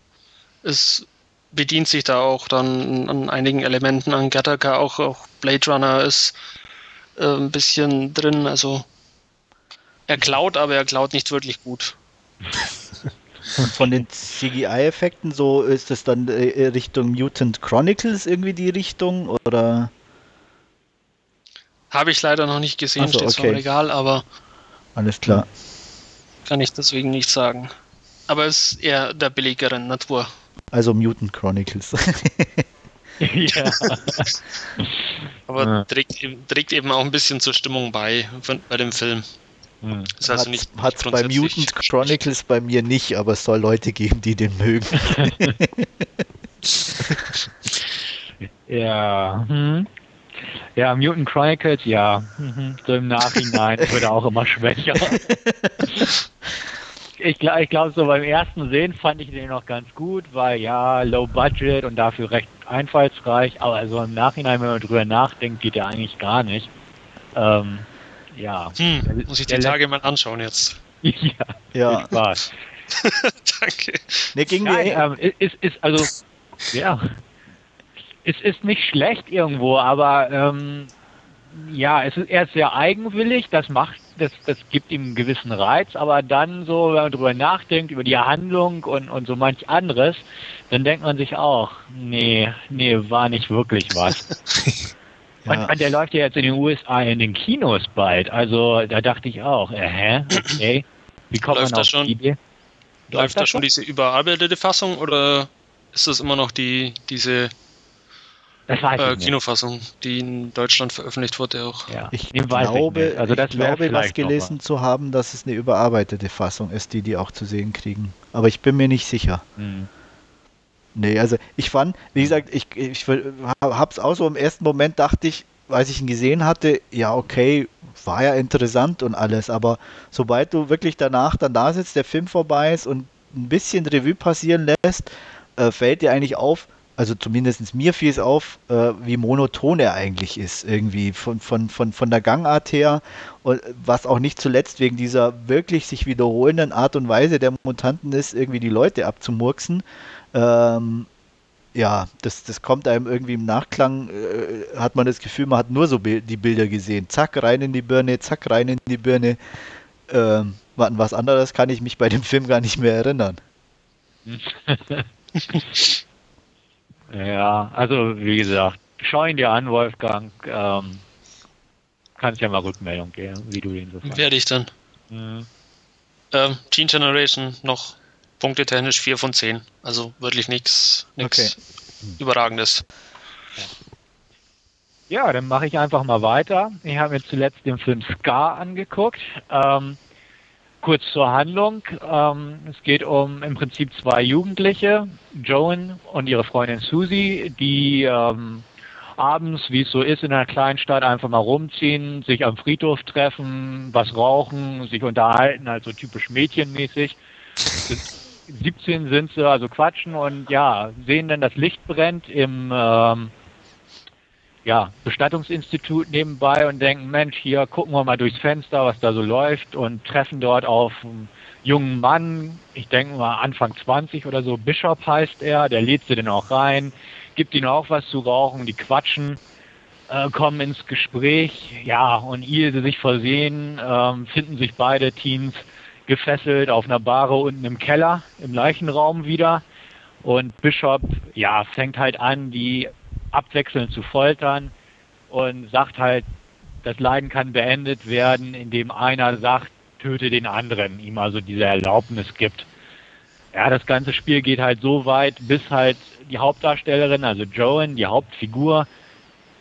Es bedient sich da auch dann an einigen Elementen an Gattaca, auch, auch Blade Runner ist äh, ein bisschen drin, also er klaut, aber er klaut nicht wirklich gut. Und von den CGI-Effekten, so ist es dann äh, Richtung Mutant Chronicles irgendwie die Richtung oder? Habe ich leider noch nicht gesehen, so, steht okay. im Regal, aber. Alles klar. Kann ich deswegen nicht sagen. Aber es ist eher der billigeren Natur. Also Mutant Chronicles. ja. aber ja. Trägt, trägt, eben auch ein bisschen zur Stimmung bei, bei dem Film. Hm. Das heißt nicht hat bei Mutant Chronicles bei mir nicht, aber es soll Leute geben, die den mögen. ja. Hm. Ja, Mutant Chronicles, ja. Mhm. So im Nachhinein wird er auch immer schwächer. ich, ich glaube, so beim ersten Sehen fand ich den noch ganz gut, weil ja, low budget und dafür recht einfallsreich, aber so im Nachhinein, wenn man drüber nachdenkt, geht er eigentlich gar nicht. Ähm, ja. Hm, muss ich die Tage mal anschauen jetzt. ja, ja. Spaß. Danke. Ne, ging Nein, ähm, ist, ist, also, ja. Es ist nicht schlecht irgendwo, aber ähm, ja, es ist, er ist sehr eigenwillig, das macht, das, das gibt ihm einen gewissen Reiz, aber dann so, wenn man drüber nachdenkt, über die Handlung und, und so manch anderes, dann denkt man sich auch, nee, nee, war nicht wirklich was. Ja. Und, und, der läuft ja jetzt in den USA in den Kinos bald. Also da dachte ich auch, äh, hä? Okay. Wie kommt läuft man auf schon, die Idee? Läuft, läuft da schon diese überarbeitete Fassung oder ist das immer noch die diese äh, Kinofassung, die in Deutschland veröffentlicht wurde auch. Ja. Ich glaube, ich also das ich glaube was gelesen zu haben, dass es eine überarbeitete Fassung ist, die die auch zu sehen kriegen. Aber ich bin mir nicht sicher. Hm. Nee, also ich fand, wie gesagt, ich, ich hab's auch so im ersten Moment dachte ich, als ich ihn gesehen hatte, ja okay, war ja interessant und alles, aber sobald du wirklich danach dann da sitzt, der Film vorbei ist und ein bisschen Revue passieren lässt, äh, fällt dir eigentlich auf, also zumindest mir fiel es auf, äh, wie monoton er eigentlich ist, irgendwie von, von, von, von der Gangart her und was auch nicht zuletzt wegen dieser wirklich sich wiederholenden Art und Weise der Mutanten ist, irgendwie die Leute abzumurksen. Ähm, ja, das, das kommt einem irgendwie im Nachklang, äh, hat man das Gefühl, man hat nur so die Bilder gesehen. Zack, rein in die Birne, zack, rein in die Birne. Ähm, an was anderes kann ich mich bei dem Film gar nicht mehr erinnern. ja, also wie gesagt, schau ihn dir an, Wolfgang. Ähm, kannst ja mal Rückmeldung geben, wie du den so fandest. Werde ich dann. Mhm. Ähm, Gene Generation noch punktetechnisch 4 von 10. Also wirklich nichts okay. Überragendes. Ja, dann mache ich einfach mal weiter. Ich habe mir zuletzt den Film Scar angeguckt. Ähm, kurz zur Handlung. Ähm, es geht um im Prinzip zwei Jugendliche, Joan und ihre Freundin Susie, die ähm, abends, wie es so ist in einer kleinen Stadt, einfach mal rumziehen, sich am Friedhof treffen, was rauchen, sich unterhalten, also typisch mädchenmäßig. 17 sind sie, also quatschen und ja, sehen dann das Licht brennt im ähm, ja, Bestattungsinstitut nebenbei und denken, Mensch, hier gucken wir mal durchs Fenster, was da so läuft und treffen dort auf einen jungen Mann, ich denke mal Anfang 20 oder so, Bishop heißt er, der lädt sie dann auch rein, gibt ihnen auch was zu rauchen, die quatschen, äh, kommen ins Gespräch, ja, und ehe sie sich versehen, äh, finden sich beide Teens gefesselt auf einer Bahre unten im Keller, im Leichenraum wieder. Und Bishop, ja, fängt halt an, die abwechselnd zu foltern und sagt halt, das Leiden kann beendet werden, indem einer sagt, töte den anderen, ihm also diese Erlaubnis gibt. Ja, das ganze Spiel geht halt so weit, bis halt die Hauptdarstellerin, also Joan, die Hauptfigur,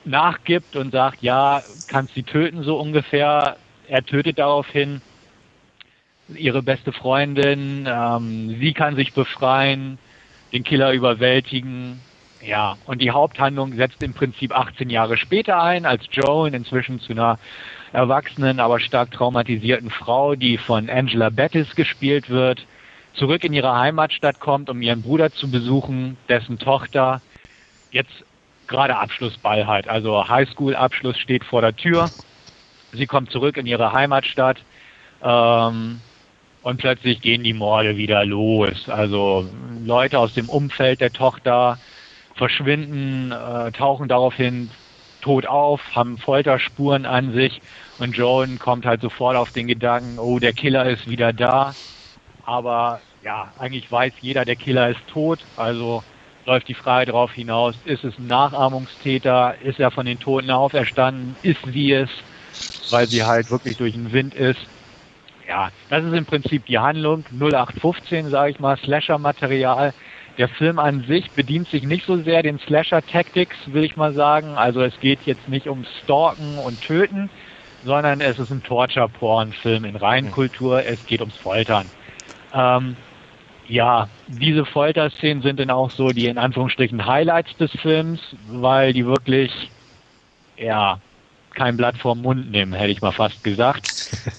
nachgibt und sagt, ja, kannst sie töten so ungefähr. Er tötet daraufhin ihre beste Freundin. Ähm, sie kann sich befreien, den Killer überwältigen. Ja, und die Haupthandlung setzt im Prinzip 18 Jahre später ein, als Joan inzwischen zu einer erwachsenen, aber stark traumatisierten Frau, die von Angela Bettis gespielt wird, zurück in ihre Heimatstadt kommt, um ihren Bruder zu besuchen, dessen Tochter jetzt gerade Abschlussball hat. Also Highschool-Abschluss steht vor der Tür. Sie kommt zurück in ihre Heimatstadt. Ähm, und plötzlich gehen die Morde wieder los. Also Leute aus dem Umfeld der Tochter verschwinden, äh, tauchen daraufhin tot auf, haben Folterspuren an sich und Joan kommt halt sofort auf den Gedanken, oh, der Killer ist wieder da. Aber ja, eigentlich weiß jeder, der Killer ist tot. Also läuft die Frage darauf hinaus, ist es ein Nachahmungstäter? Ist er von den Toten auferstanden? Ist sie es? Weil sie halt wirklich durch den Wind ist ja, das ist im Prinzip die Handlung. 0815, sage ich mal, Slasher-Material. Der Film an sich bedient sich nicht so sehr den Slasher-Tactics, will ich mal sagen. Also es geht jetzt nicht um Stalken und Töten, sondern es ist ein Torture-Porn-Film in Reinkultur. Es geht ums Foltern. Ähm, ja, diese Folterszenen sind dann auch so die in Anführungsstrichen Highlights des Films, weil die wirklich, ja, kein Blatt vorm Mund nehmen, hätte ich mal fast gesagt.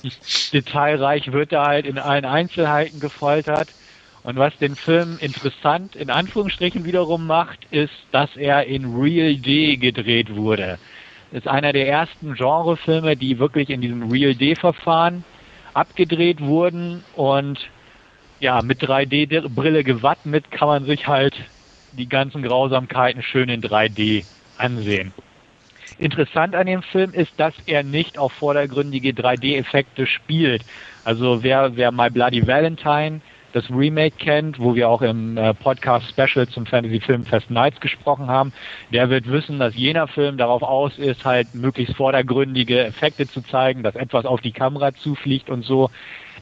Detailreich wird er halt in allen Einzelheiten gefoltert. Und was den Film interessant in Anführungsstrichen wiederum macht, ist, dass er in Real D gedreht wurde. Das ist einer der ersten Genrefilme, die wirklich in diesem Real D-Verfahren abgedreht wurden und ja, mit 3D-Brille gewappnet kann man sich halt die ganzen Grausamkeiten schön in 3D ansehen. Interessant an dem Film ist, dass er nicht auf vordergründige 3D-Effekte spielt. Also wer, wer My Bloody Valentine, das Remake kennt, wo wir auch im äh, Podcast Special zum Fantasy Film Fest Nights gesprochen haben, der wird wissen, dass jener Film darauf aus ist, halt möglichst vordergründige Effekte zu zeigen, dass etwas auf die Kamera zufliegt und so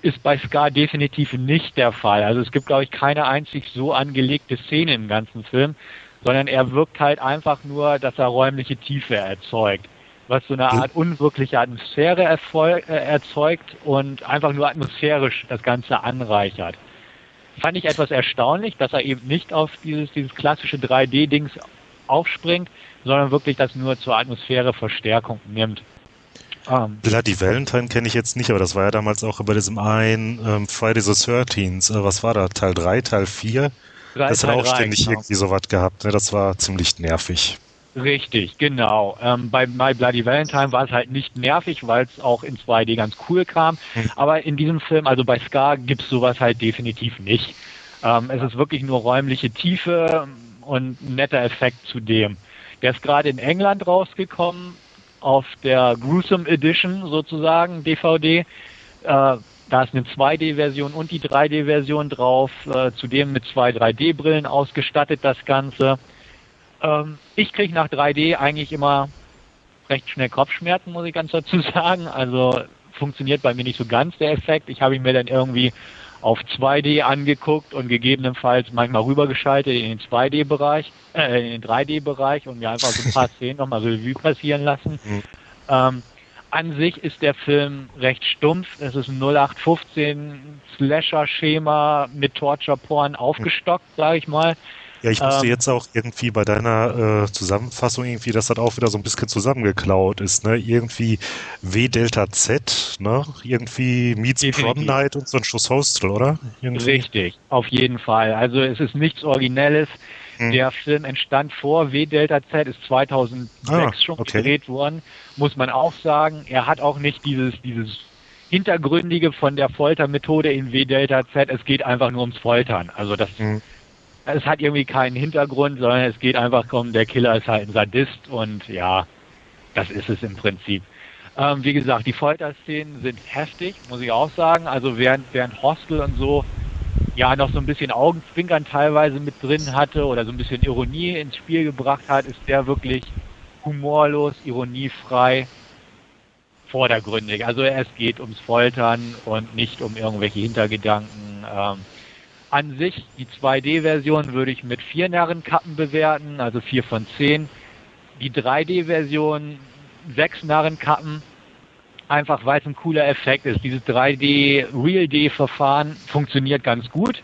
ist bei Scar definitiv nicht der Fall. Also es gibt, glaube ich, keine einzig so angelegte Szene im ganzen Film, sondern er wirkt halt einfach nur, dass er räumliche Tiefe erzeugt, was so eine Art unwirkliche Atmosphäre äh, erzeugt und einfach nur atmosphärisch das Ganze anreichert. Fand ich etwas erstaunlich, dass er eben nicht auf dieses, dieses klassische 3D-Dings aufspringt, sondern wirklich das nur zur Atmosphäreverstärkung nimmt. Um, ähm, Bloody Valentine kenne ich jetzt nicht, aber das war ja damals auch bei diesem einen ähm, Friday the 13th. Äh, was war da? Teil 3, Teil 4? das hat auch ständig genau. irgendwie sowas gehabt. Ne? Das war ziemlich nervig. Richtig, genau. Ähm, bei My Bloody Valentine war es halt nicht nervig, weil es auch in 2D ganz cool kam. Hm. Aber in diesem Film, also bei Scar, gibt es sowas halt definitiv nicht. Ähm, es ist wirklich nur räumliche Tiefe und ein netter Effekt zudem. Der ist gerade in England rausgekommen, auf der Gruesome Edition sozusagen, DVD. Äh, da ist eine 2D-Version und die 3D-Version drauf, äh, zudem mit zwei 3D-Brillen ausgestattet das Ganze. Ähm, ich kriege nach 3D eigentlich immer recht schnell Kopfschmerzen, muss ich ganz dazu sagen. Also funktioniert bei mir nicht so ganz der Effekt. Ich habe ihn mir dann irgendwie auf 2D angeguckt und gegebenenfalls manchmal rübergeschaltet in den 2D-Bereich, äh, in den 3D-Bereich und mir einfach so ein paar Szenen nochmal Revue passieren lassen. Mhm. Ähm, an sich ist der Film recht stumpf. Es ist ein 0815 Slasher-Schema mit Torture-Porn aufgestockt, sage ich mal. Ja, ich wusste ähm, jetzt auch irgendwie bei deiner äh, Zusammenfassung irgendwie, dass das auch wieder so ein bisschen zusammengeklaut ist, ne? Irgendwie W Delta Z, ne? Irgendwie Meets definitiv. Prom Night und so ein Schuss Hostel, oder? Irgendwie. Richtig, auf jeden Fall. Also es ist nichts Originelles. Hm. Der Film entstand vor W Delta Z, ist 2006 ah, schon okay. gedreht worden, muss man auch sagen. Er hat auch nicht dieses, dieses Hintergründige von der Foltermethode in W Delta Z. Es geht einfach nur ums Foltern. Also das hm es hat irgendwie keinen Hintergrund, sondern es geht einfach um, der Killer ist halt ein Sadist und ja, das ist es im Prinzip. Ähm, wie gesagt, die Folterszenen sind heftig, muss ich auch sagen. Also während, während Hostel und so ja noch so ein bisschen Augenzwinkern teilweise mit drin hatte oder so ein bisschen Ironie ins Spiel gebracht hat, ist der wirklich humorlos, ironiefrei, vordergründig. Also es geht ums Foltern und nicht um irgendwelche Hintergedanken. Ähm, an sich, die 2D-Version würde ich mit vier Narrenkappen bewerten, also vier von zehn. Die 3D-Version sechs Narrenkappen, einfach weil es ein cooler Effekt ist. Dieses 3D Real D-Verfahren funktioniert ganz gut.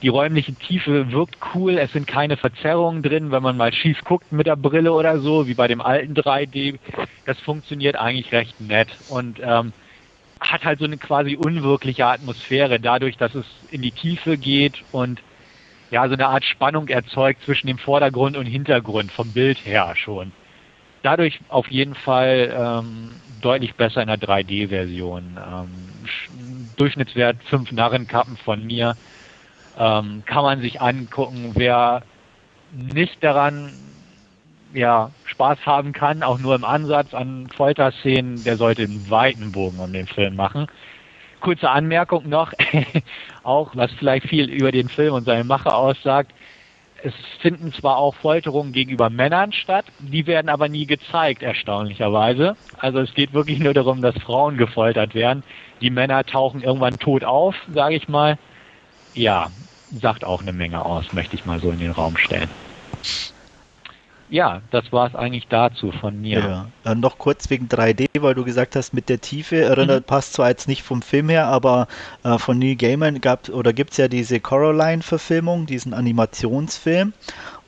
Die räumliche Tiefe wirkt cool. Es sind keine Verzerrungen drin, wenn man mal schief guckt mit der Brille oder so, wie bei dem alten 3D. Das funktioniert eigentlich recht nett. Und ähm, hat halt so eine quasi unwirkliche Atmosphäre, dadurch, dass es in die Tiefe geht und ja, so eine Art Spannung erzeugt zwischen dem Vordergrund und Hintergrund vom Bild her schon. Dadurch auf jeden Fall ähm, deutlich besser in der 3D-Version. Ähm, Durchschnittswert 5 Narrenkappen von mir. Ähm, kann man sich angucken. Wer nicht daran ja, Spaß haben kann, auch nur im Ansatz an Folterszenen, der sollte einen weiten Bogen um den Film machen. Kurze Anmerkung noch, auch was vielleicht viel über den Film und seine Mache aussagt. Es finden zwar auch Folterungen gegenüber Männern statt, die werden aber nie gezeigt, erstaunlicherweise. Also es geht wirklich nur darum, dass Frauen gefoltert werden. Die Männer tauchen irgendwann tot auf, sage ich mal. Ja, sagt auch eine Menge aus, möchte ich mal so in den Raum stellen ja, das war es eigentlich dazu von mir. Ja. Noch kurz wegen 3D, weil du gesagt hast, mit der Tiefe erinnert, mhm. passt zwar jetzt nicht vom Film her, aber äh, von Neil Gaiman gab oder gibt es ja diese Coraline-Verfilmung, diesen Animationsfilm.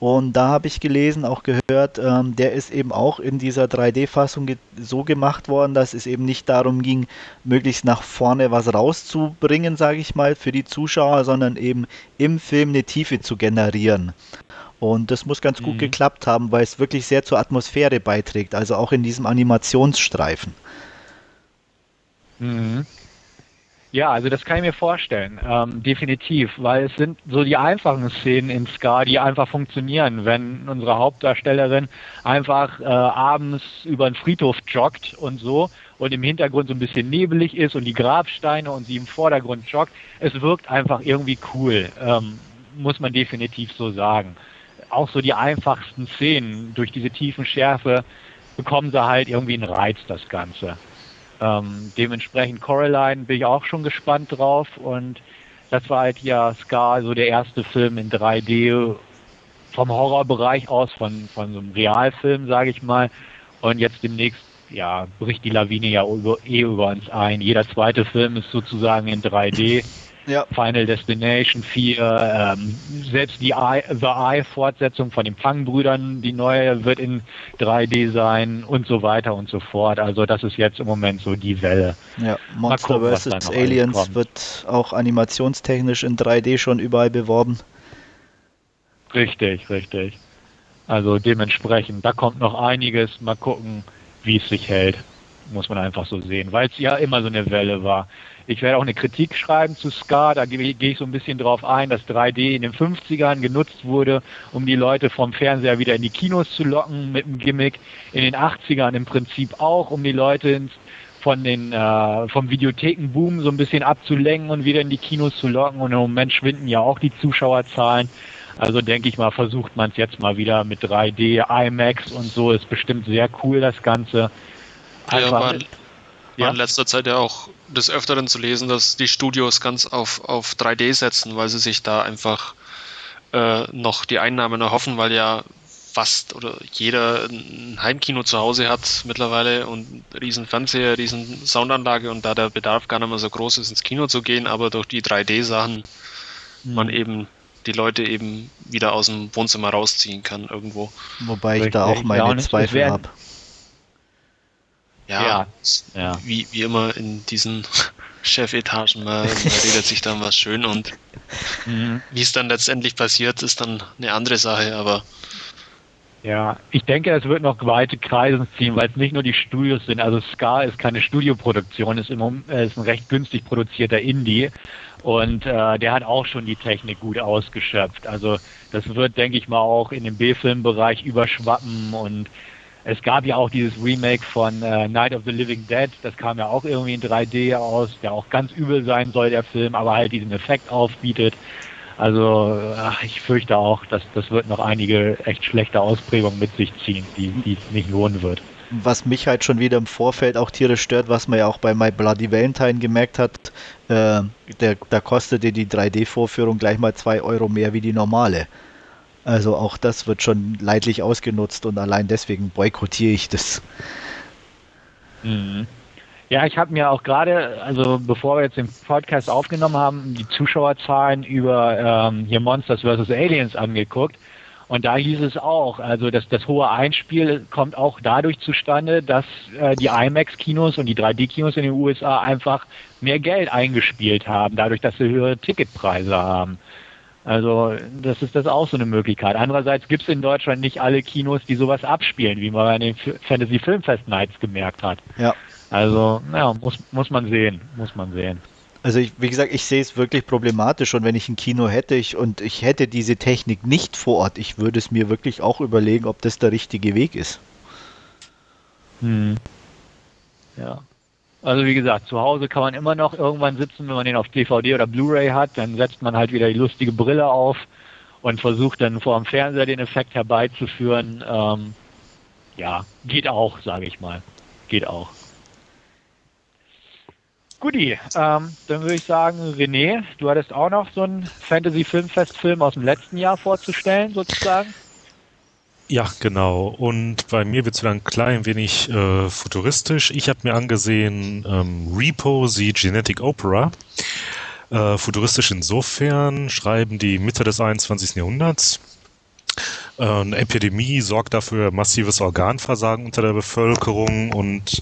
Und da habe ich gelesen, auch gehört, ähm, der ist eben auch in dieser 3D-Fassung ge so gemacht worden, dass es eben nicht darum ging, möglichst nach vorne was rauszubringen, sage ich mal, für die Zuschauer, sondern eben im Film eine Tiefe zu generieren. Und das muss ganz gut mhm. geklappt haben, weil es wirklich sehr zur Atmosphäre beiträgt, also auch in diesem Animationsstreifen. Mhm. Ja, also das kann ich mir vorstellen, ähm, definitiv, weil es sind so die einfachen Szenen in Ska, die einfach funktionieren, wenn unsere Hauptdarstellerin einfach äh, abends über den Friedhof joggt und so und im Hintergrund so ein bisschen nebelig ist und die Grabsteine und sie im Vordergrund joggt. Es wirkt einfach irgendwie cool, ähm, muss man definitiv so sagen auch so die einfachsten Szenen durch diese tiefen Schärfe bekommen sie halt irgendwie einen Reiz, das Ganze. Ähm, dementsprechend Coraline bin ich auch schon gespannt drauf und das war halt ja Scar, so der erste Film in 3D, vom Horrorbereich aus, von, von so einem Realfilm, sage ich mal. Und jetzt demnächst, ja, bricht die Lawine ja über, eh über uns ein. Jeder zweite Film ist sozusagen in 3D. Ja. Final Destination 4, ähm, selbst die I, The Eye-Fortsetzung von den Fangbrüdern, die neue, wird in 3D sein und so weiter und so fort. Also das ist jetzt im Moment so die Welle. Ja, Monster vs. Aliens wird auch animationstechnisch in 3D schon überall beworben. Richtig, richtig. Also dementsprechend, da kommt noch einiges. Mal gucken, wie es sich hält. Muss man einfach so sehen, weil es ja immer so eine Welle war. Ich werde auch eine Kritik schreiben zu Ska, da gehe ich so ein bisschen drauf ein, dass 3D in den 50ern genutzt wurde, um die Leute vom Fernseher wieder in die Kinos zu locken mit dem Gimmick. In den 80ern im Prinzip auch, um die Leute ins, von den, äh, vom Videothekenboom so ein bisschen abzulenken und wieder in die Kinos zu locken. Und im Moment schwinden ja auch die Zuschauerzahlen. Also denke ich mal, versucht man es jetzt mal wieder mit 3D, IMAX und so. Ist bestimmt sehr cool, das Ganze. Einfach, ja, ja. in letzter Zeit ja auch des Öfteren zu lesen, dass die Studios ganz auf, auf 3D setzen, weil sie sich da einfach äh, noch die Einnahmen erhoffen, weil ja fast oder jeder ein Heimkino zu Hause hat mittlerweile und riesen Fernseher, riesen Soundanlage und da der Bedarf gar nicht mehr so groß ist, ins Kino zu gehen, aber durch die 3D-Sachen mhm. man eben die Leute eben wieder aus dem Wohnzimmer rausziehen kann irgendwo. Wobei ich da auch meine ja, Zweifel habe. Ja, ja, Wie, wie immer in diesen Chefetagen, man, man redet sich dann was schön und mhm. wie es dann letztendlich passiert, ist dann eine andere Sache, aber ja, ich denke, es wird noch weite Kreise ziehen, weil es nicht nur die Studios sind. Also Ska ist keine Studioproduktion, ist, im, ist ein recht günstig produzierter Indie und äh, der hat auch schon die Technik gut ausgeschöpft. Also das wird, denke ich mal, auch in den B-Film-Bereich überschwappen und es gab ja auch dieses Remake von äh, Night of the Living Dead, das kam ja auch irgendwie in 3D aus, der auch ganz übel sein soll, der Film, aber halt diesen Effekt aufbietet. Also ach, ich fürchte auch, dass das wird noch einige echt schlechte Ausprägungen mit sich ziehen, die, es nicht lohnen wird. Was mich halt schon wieder im Vorfeld auch tierisch stört, was man ja auch bei My Bloody Valentine gemerkt hat, äh, der, da kostete die 3D-Vorführung gleich mal 2 Euro mehr wie die normale. Also auch das wird schon leidlich ausgenutzt und allein deswegen boykottiere ich das. Mhm. Ja, ich habe mir auch gerade, also bevor wir jetzt den Podcast aufgenommen haben, die Zuschauerzahlen über ähm, hier Monsters vs. Aliens angeguckt. Und da hieß es auch, also dass das hohe Einspiel kommt auch dadurch zustande, dass äh, die IMAX-Kinos und die 3D-Kinos in den USA einfach mehr Geld eingespielt haben, dadurch, dass sie höhere Ticketpreise haben. Also das ist das auch so eine Möglichkeit. Andererseits gibt es in Deutschland nicht alle Kinos, die sowas abspielen, wie man bei den Fantasy Filmfest Nights gemerkt hat. Ja. Also, naja, muss, muss man sehen, muss man sehen. Also ich, wie gesagt, ich sehe es wirklich problematisch und wenn ich ein Kino hätte ich, und ich hätte diese Technik nicht vor Ort, ich würde es mir wirklich auch überlegen, ob das der richtige Weg ist. Hm. Ja. Also wie gesagt, zu Hause kann man immer noch irgendwann sitzen, wenn man den auf DVD oder Blu-ray hat, dann setzt man halt wieder die lustige Brille auf und versucht dann vor dem Fernseher den Effekt herbeizuführen. Ähm, ja, geht auch, sage ich mal. Geht auch. Guti, ähm, dann würde ich sagen, René, du hattest auch noch so einen Fantasy-Filmfest-Film aus dem letzten Jahr vorzustellen, sozusagen. Ja, genau. Und bei mir wird es wieder ein klein wenig äh, futuristisch. Ich habe mir angesehen ähm, Repo, the Genetic Opera. Äh, futuristisch insofern schreiben die Mitte des 21. Jahrhunderts. Äh, eine Epidemie sorgt dafür massives Organversagen unter der Bevölkerung und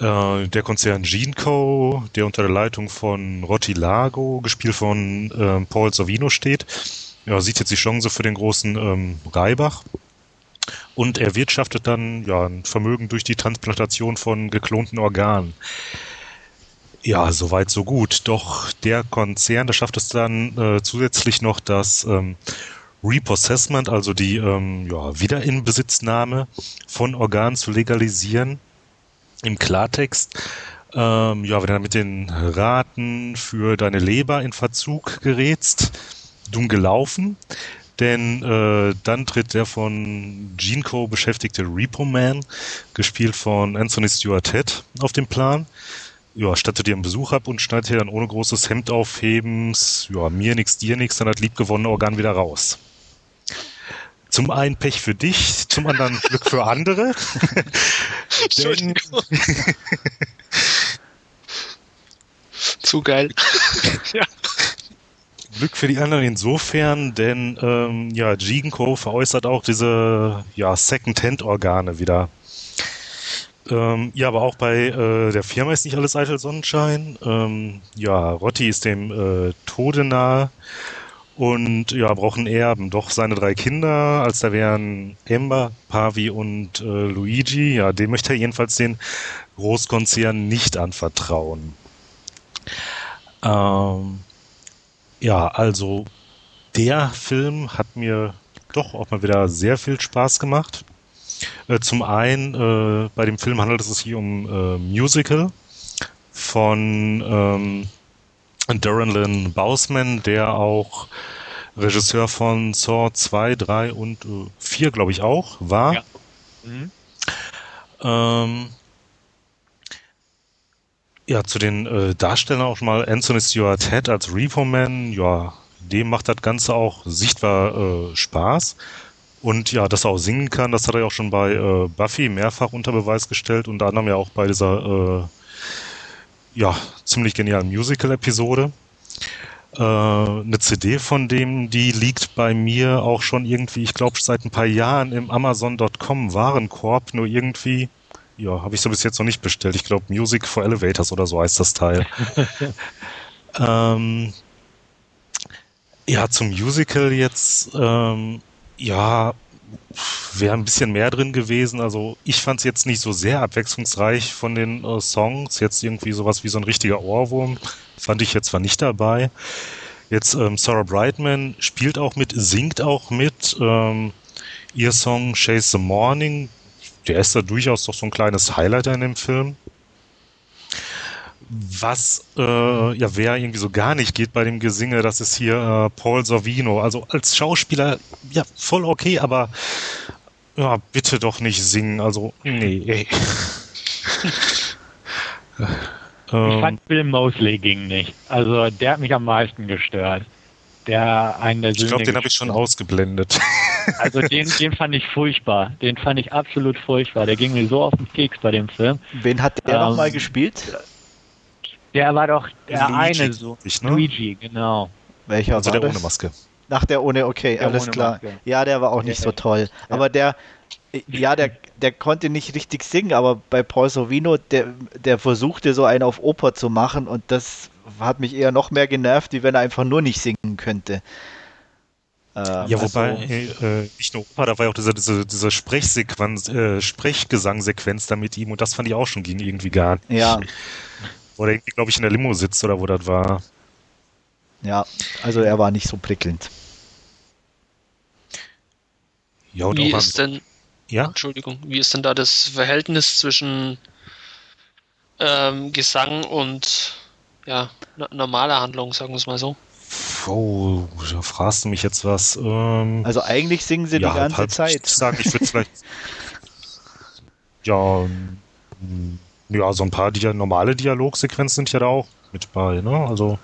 äh, der Konzern Geneco, der unter der Leitung von Rotti Lago, gespielt von äh, Paul Sorvino steht, ja, sieht jetzt die Chance für den großen ähm, Reibach und erwirtschaftet dann ja, ein Vermögen durch die Transplantation von geklonten Organen. Ja, soweit so gut. Doch der Konzern, der schafft es dann äh, zusätzlich noch das ähm, Repossessment, also die ähm, ja, Wiederinbesitznahme von Organen zu legalisieren. Im Klartext, ähm, ja, wenn du mit den Raten für deine Leber in Verzug gerätst, dumm gelaufen, denn äh, dann tritt der von Geneco beschäftigte Repo Man, gespielt von Anthony Stewart Head, auf den Plan. Ja, stattet ihr einen Besuch ab und schneidet ihr dann ohne großes Hemd aufhebens, ja, mir nix, dir nix, dann hat liebgewonnene Organ wieder raus. zum einen Pech für dich, zum anderen Glück für andere. Denn, Zu geil. ja. Glück für die anderen insofern, denn ähm, ja, Jigenko veräußert auch diese ja, Second-Hand-Organe wieder. Ähm, ja, aber auch bei äh, der Firma ist nicht alles eitel Sonnenschein. Ähm, ja, Rotti ist dem äh, Tode nahe und ja, braucht einen Erben. Doch seine drei Kinder, als da wären Ember, Pavi und äh, Luigi, ja, dem möchte er jedenfalls den Großkonzern nicht anvertrauen. Ähm, ja, also der Film hat mir doch auch mal wieder sehr viel Spaß gemacht. Äh, zum einen, äh, bei dem Film handelt es sich hier um äh, Musical von ähm, Darren Lynn Bausman, der auch Regisseur von Saw 2, 3 und 4, glaube ich, auch war. Ja. Mhm. Ähm, ja, zu den äh, Darstellern auch schon mal Anthony Stewart Head als Repo Man. Ja, dem macht das Ganze auch sichtbar äh, Spaß. Und ja, dass er auch singen kann, das hat er ja auch schon bei äh, Buffy mehrfach unter Beweis gestellt, unter anderem ja auch bei dieser äh, ja, ziemlich genialen Musical-Episode. Äh, eine CD von dem, die liegt bei mir auch schon irgendwie, ich glaube, seit ein paar Jahren im Amazon.com Warenkorb, nur irgendwie ja, habe ich so bis jetzt noch nicht bestellt. Ich glaube, Music for Elevators oder so heißt das Teil. ähm, ja, zum Musical jetzt, ähm, ja, wäre ein bisschen mehr drin gewesen. Also ich fand es jetzt nicht so sehr abwechslungsreich von den äh, Songs. Jetzt irgendwie sowas wie so ein richtiger Ohrwurm. Fand ich jetzt zwar nicht dabei. Jetzt ähm, Sarah Brightman spielt auch mit, singt auch mit. Ähm, ihr Song Chase the Morning der ist da durchaus doch so ein kleines Highlight in dem Film. Was äh, ja wer irgendwie so gar nicht geht bei dem Gesinge, das ist hier äh, Paul Sorvino. Also als Schauspieler ja voll okay, aber ja bitte doch nicht singen. Also nee. ich fand Bill Mosley ging nicht. Also der hat mich am meisten gestört. Der einen der Ich glaube, den habe ich schon ausgeblendet. Also den, den fand ich furchtbar. Den fand ich absolut furchtbar. Der ging mir so auf den Keks bei dem Film. Wen hat der ähm, nochmal gespielt? Der war doch der Luigi, eine so. Ich, ne? Luigi, genau. Welcher also war der das? ohne Maske. Nach der ohne, okay, der alles ohne klar. Maske. Ja, der war auch nicht ja, so toll. Ja. Aber der, ja, der, der konnte nicht richtig singen, aber bei Paul Sorvino, der, der versuchte so einen auf Oper zu machen und das hat mich eher noch mehr genervt, wie wenn er einfach nur nicht singen könnte. Ähm, ja, wobei, also, äh, nicht nur Opa, da war ja auch diese, diese, diese Sprechsequenz, äh, Sprechgesangsequenz da mit ihm und das fand ich auch schon ging irgendwie gar nicht. Ja. Wo er irgendwie, glaube ich, in der Limo sitzt oder wo das war. Ja, also er war nicht so prickelnd. Ja, und wie ist denn, ja? Entschuldigung, wie ist denn da das Verhältnis zwischen ähm, Gesang und ja, normaler Handlung, sagen wir es mal so? Oh, da fragst du mich jetzt was. Ähm, also eigentlich singen sie ja, die ganze halt, Zeit. Ich sagen, ich würde vielleicht. ja, ja, so ein paar Dia normale Dialogsequenzen sind ja da auch mit bei, ne? Also.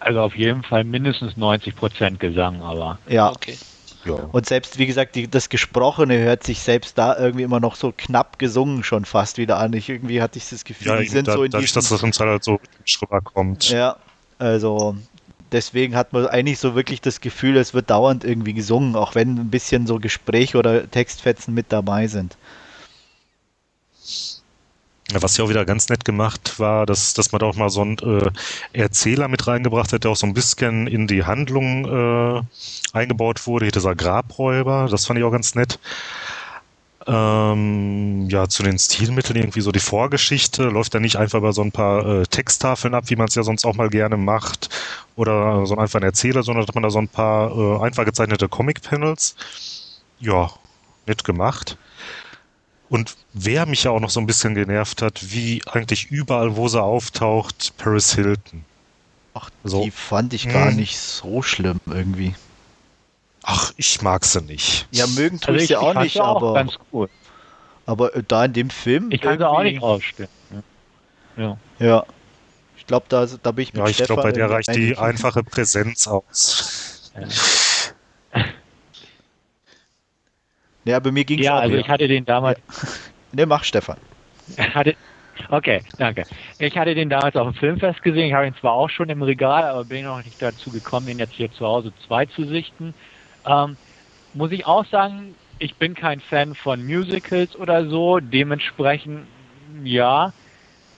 Also auf jeden Fall mindestens 90% Gesang, aber. Ja. Okay. Ja. Und selbst, wie gesagt, die, das Gesprochene hört sich selbst da irgendwie immer noch so knapp gesungen schon fast wieder an. Ich, irgendwie hatte ich das Gefühl, ja, die sind da, so in dadurch, dass das uns halt so rüberkommt. Ja, also deswegen hat man eigentlich so wirklich das Gefühl, es wird dauernd irgendwie gesungen, auch wenn ein bisschen so Gespräch oder Textfetzen mit dabei sind. Was ja auch wieder ganz nett gemacht war, dass, dass man da auch mal so einen äh, Erzähler mit reingebracht hat, der auch so ein bisschen in die Handlung äh, eingebaut wurde. Hier dieser Grabräuber, das fand ich auch ganz nett. Ähm, ja, zu den Stilmitteln irgendwie so die Vorgeschichte läuft da nicht einfach über so ein paar äh, Texttafeln ab, wie man es ja sonst auch mal gerne macht, oder so einfach ein Erzähler, sondern hat man da so ein paar äh, einfach gezeichnete Comic-Panels. Ja, nett gemacht. Und wer mich ja auch noch so ein bisschen genervt hat, wie eigentlich überall, wo sie auftaucht, Paris Hilton. Ach, so. die fand ich gar hm. nicht so schlimm irgendwie. Ach, ich mag sie nicht. Ja, mögen tue also ich sie auch nicht, auch aber. Ganz cool. Aber äh, da in dem Film. Ich kann sie auch nicht aufstellen. Ja. Ja. Ich glaube, da, da bin ich mit Ja, ich glaube, bei der reicht die einfache Präsenz aus. Ja. Ja, bei mir ging es Ja, also ich hatte den damals. Ne, mach Stefan. Hatte, okay, danke. Ich hatte den damals auf dem Filmfest gesehen. Ich habe ihn zwar auch schon im Regal, aber bin noch nicht dazu gekommen, ihn jetzt hier zu Hause zwei zu sichten. Ähm, muss ich auch sagen, ich bin kein Fan von Musicals oder so. Dementsprechend, ja,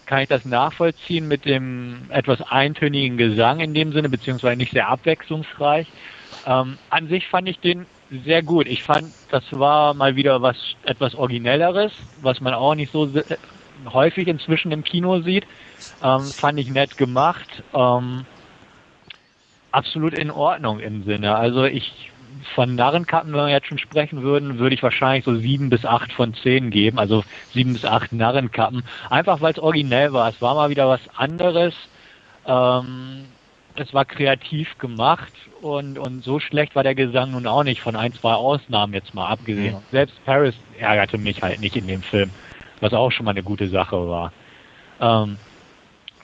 kann ich das nachvollziehen mit dem etwas eintönigen Gesang in dem Sinne, beziehungsweise nicht sehr abwechslungsreich. Ähm, an sich fand ich den sehr gut. Ich fand, das war mal wieder was etwas Originelleres, was man auch nicht so häufig inzwischen im Kino sieht. Ähm, fand ich nett gemacht. Ähm, absolut in Ordnung im Sinne. Also ich von Narrenkappen, wenn wir jetzt schon sprechen würden, würde ich wahrscheinlich so sieben bis acht von zehn geben. Also sieben bis acht Narrenkappen. Einfach weil es originell war. Es war mal wieder was anderes. Ähm, es war kreativ gemacht und, und so schlecht war der Gesang nun auch nicht, von ein, zwei Ausnahmen jetzt mal abgesehen. Mhm. Selbst Paris ärgerte mich halt nicht in dem Film, was auch schon mal eine gute Sache war. Ähm,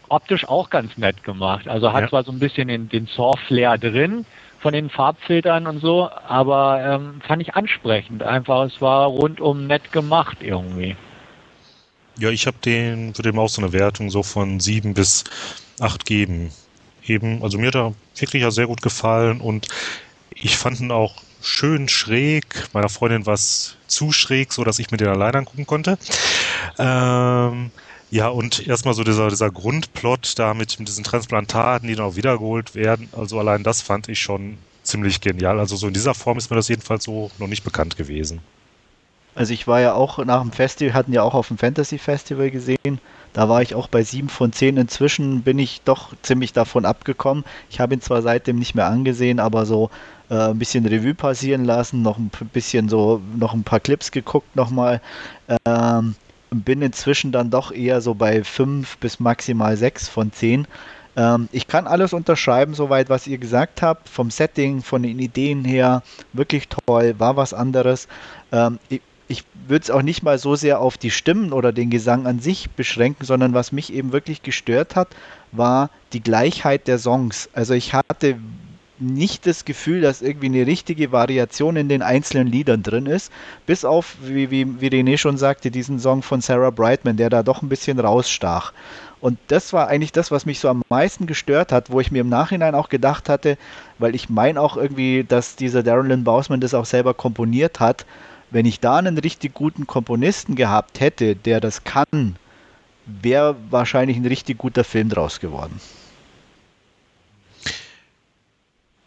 optisch auch ganz nett gemacht. Also hat ja. zwar so ein bisschen den, den Saw-Flair drin von den Farbfiltern und so, aber ähm, fand ich ansprechend. Einfach, es war rundum nett gemacht irgendwie. Ja, ich habe den, würde dem auch so eine Wertung so von sieben bis acht geben eben, also mir hat er wirklich ja sehr gut gefallen und ich fand ihn auch schön schräg. Meiner Freundin war es zu schräg, so dass ich mir den alleine angucken konnte. Ähm, ja, und erstmal so dieser, dieser Grundplot da mit, mit diesen Transplantaten, die dann auch wiedergeholt werden. Also allein das fand ich schon ziemlich genial. Also so in dieser Form ist mir das jedenfalls so noch nicht bekannt gewesen. Also ich war ja auch nach dem Festival, hatten ja auch auf dem Fantasy Festival gesehen. Da war ich auch bei 7 von 10. Inzwischen bin ich doch ziemlich davon abgekommen. Ich habe ihn zwar seitdem nicht mehr angesehen, aber so äh, ein bisschen Revue passieren lassen, noch ein bisschen so, noch ein paar Clips geguckt nochmal. Ähm, bin inzwischen dann doch eher so bei 5 bis maximal 6 von 10. Ähm, ich kann alles unterschreiben, soweit, was ihr gesagt habt. Vom Setting, von den Ideen her, wirklich toll, war was anderes. Ich, ich würde es auch nicht mal so sehr auf die Stimmen oder den Gesang an sich beschränken, sondern was mich eben wirklich gestört hat, war die Gleichheit der Songs. Also ich hatte nicht das Gefühl, dass irgendwie eine richtige Variation in den einzelnen Liedern drin ist, bis auf, wie, wie, wie René schon sagte, diesen Song von Sarah Brightman, der da doch ein bisschen rausstach. Und das war eigentlich das, was mich so am meisten gestört hat, wo ich mir im Nachhinein auch gedacht hatte, weil ich meine auch irgendwie, dass dieser Darren Lynn Bausman das auch selber komponiert hat, wenn ich da einen richtig guten Komponisten gehabt hätte, der das kann, wäre wahrscheinlich ein richtig guter Film draus geworden.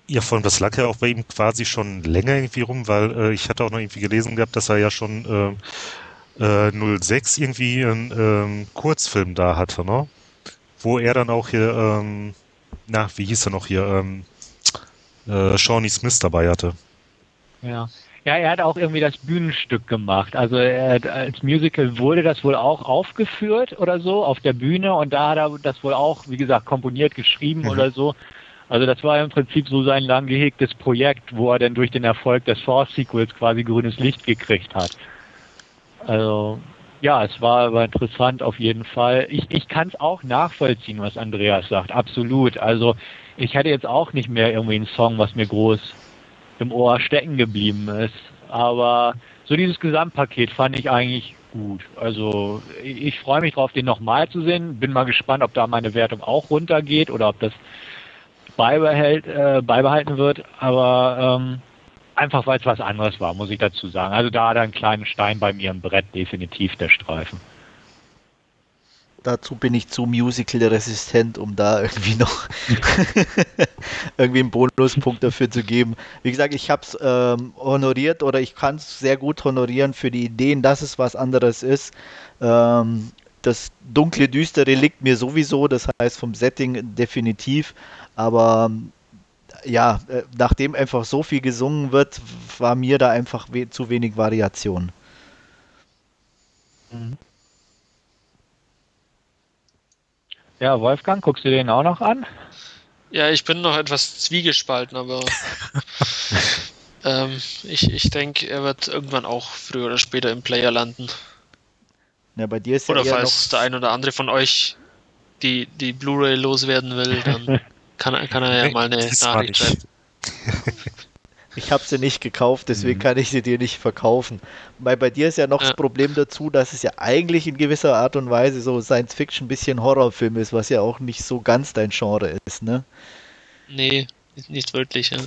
Ja, vor allem das lag ja auch bei ihm quasi schon länger irgendwie rum, weil äh, ich hatte auch noch irgendwie gelesen gehabt, dass er ja schon äh, äh, 06 irgendwie einen ähm, Kurzfilm da hatte, ne? Wo er dann auch hier, ähm, na, wie hieß er noch hier, ähm, äh, Shawnee Smith dabei hatte. Ja, ja, er hat auch irgendwie das Bühnenstück gemacht. Also er, als Musical wurde das wohl auch aufgeführt oder so auf der Bühne und da hat er das wohl auch, wie gesagt, komponiert, geschrieben mhm. oder so. Also das war im Prinzip so sein lang gehegtes Projekt, wo er dann durch den Erfolg des Force-Sequels quasi grünes Licht gekriegt hat. Also ja, es war aber interessant auf jeden Fall. Ich, ich kann es auch nachvollziehen, was Andreas sagt, absolut. Also ich hätte jetzt auch nicht mehr irgendwie einen Song, was mir groß im Ohr stecken geblieben ist. Aber so dieses Gesamtpaket fand ich eigentlich gut. Also ich freue mich drauf, den nochmal zu sehen. Bin mal gespannt, ob da meine Wertung auch runtergeht oder ob das beibehält, äh, beibehalten wird. Aber ähm, einfach weil es was anderes war, muss ich dazu sagen. Also da hat er einen kleinen Stein bei mir im Brett, definitiv der Streifen dazu bin ich zu musical-resistent, um da irgendwie noch irgendwie einen Bonuspunkt dafür zu geben. Wie gesagt, ich habe es ähm, honoriert oder ich kann es sehr gut honorieren für die Ideen, dass es was anderes ist. Ähm, das dunkle, düstere liegt mir sowieso, das heißt vom Setting definitiv, aber ja, äh, nachdem einfach so viel gesungen wird, war mir da einfach we zu wenig Variation. Mhm. Ja, Wolfgang, guckst du den auch noch an? Ja, ich bin noch etwas zwiegespalten, aber ähm, ich, ich denke, er wird irgendwann auch früher oder später im Player landen. Ja, bei dir ist oder ja falls der ein oder andere von euch die, die Blu-ray loswerden will, dann kann, kann er ja mal eine Nachricht schreiben. Ich habe sie nicht gekauft, deswegen mhm. kann ich sie dir nicht verkaufen. Weil bei dir ist ja noch ja. das Problem dazu, dass es ja eigentlich in gewisser Art und Weise so Science-Fiction bisschen Horrorfilm ist, was ja auch nicht so ganz dein Genre ist, ne? Nee, nicht wirklich, ja.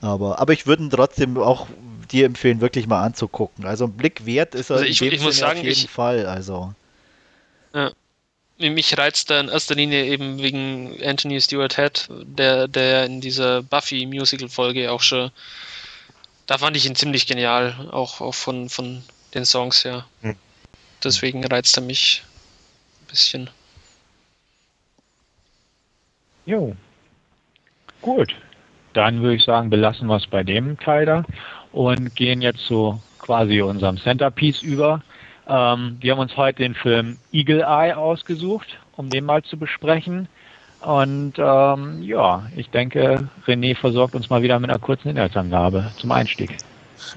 Aber, aber ich würde trotzdem auch dir empfehlen, wirklich mal anzugucken. Also ein Blick wert ist er also ich, ich muss sagen, auf jeden ich, Fall. Also. Ja. Mich reizt da in erster Linie eben wegen Anthony Stewart Head, der, der in dieser Buffy-Musical-Folge auch schon, da fand ich ihn ziemlich genial, auch, auch von, von den Songs her. Hm. Deswegen reizt er mich ein bisschen. Jo. Gut. Dann würde ich sagen, belassen wir es bei dem Teil da und gehen jetzt zu quasi unserem Centerpiece über. Ähm, wir haben uns heute den Film Eagle Eye ausgesucht, um den mal zu besprechen. Und ähm, ja, ich denke, René versorgt uns mal wieder mit einer kurzen Inhaltsangabe zum Einstieg.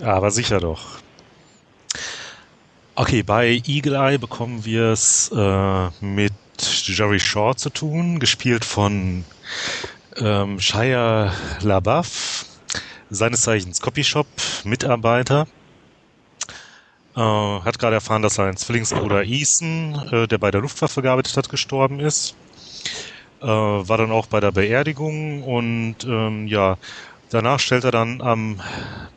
Aber sicher doch. Okay, bei Eagle Eye bekommen wir es äh, mit Jerry Shaw zu tun, gespielt von ähm, Shia LaBeouf, seines Zeichens Copyshop-Mitarbeiter. Äh, hat gerade erfahren, dass sein Zwillingsbruder Ethan, äh, der bei der Luftwaffe gearbeitet hat, gestorben ist. Äh, war dann auch bei der Beerdigung und ähm, ja, danach stellt er dann am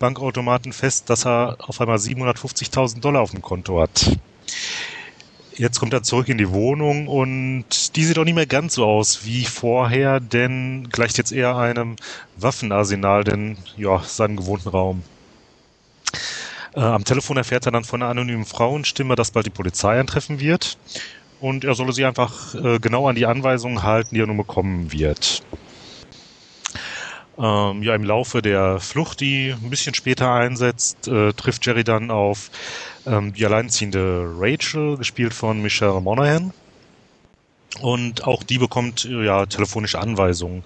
Bankautomaten fest, dass er auf einmal 750.000 Dollar auf dem Konto hat. Jetzt kommt er zurück in die Wohnung und die sieht auch nicht mehr ganz so aus wie vorher, denn gleicht jetzt eher einem Waffenarsenal, denn ja, seinem gewohnten Raum. Äh, am Telefon erfährt er dann von einer anonymen Frauenstimme, dass bald die Polizei eintreffen wird und er solle sie einfach äh, genau an die Anweisungen halten, die er nun bekommen wird. Ähm, ja, im Laufe der Flucht, die ein bisschen später einsetzt, äh, trifft Jerry dann auf ähm, die alleinziehende Rachel, gespielt von Michelle Monaghan. Und auch die bekommt äh, ja telefonische Anweisungen.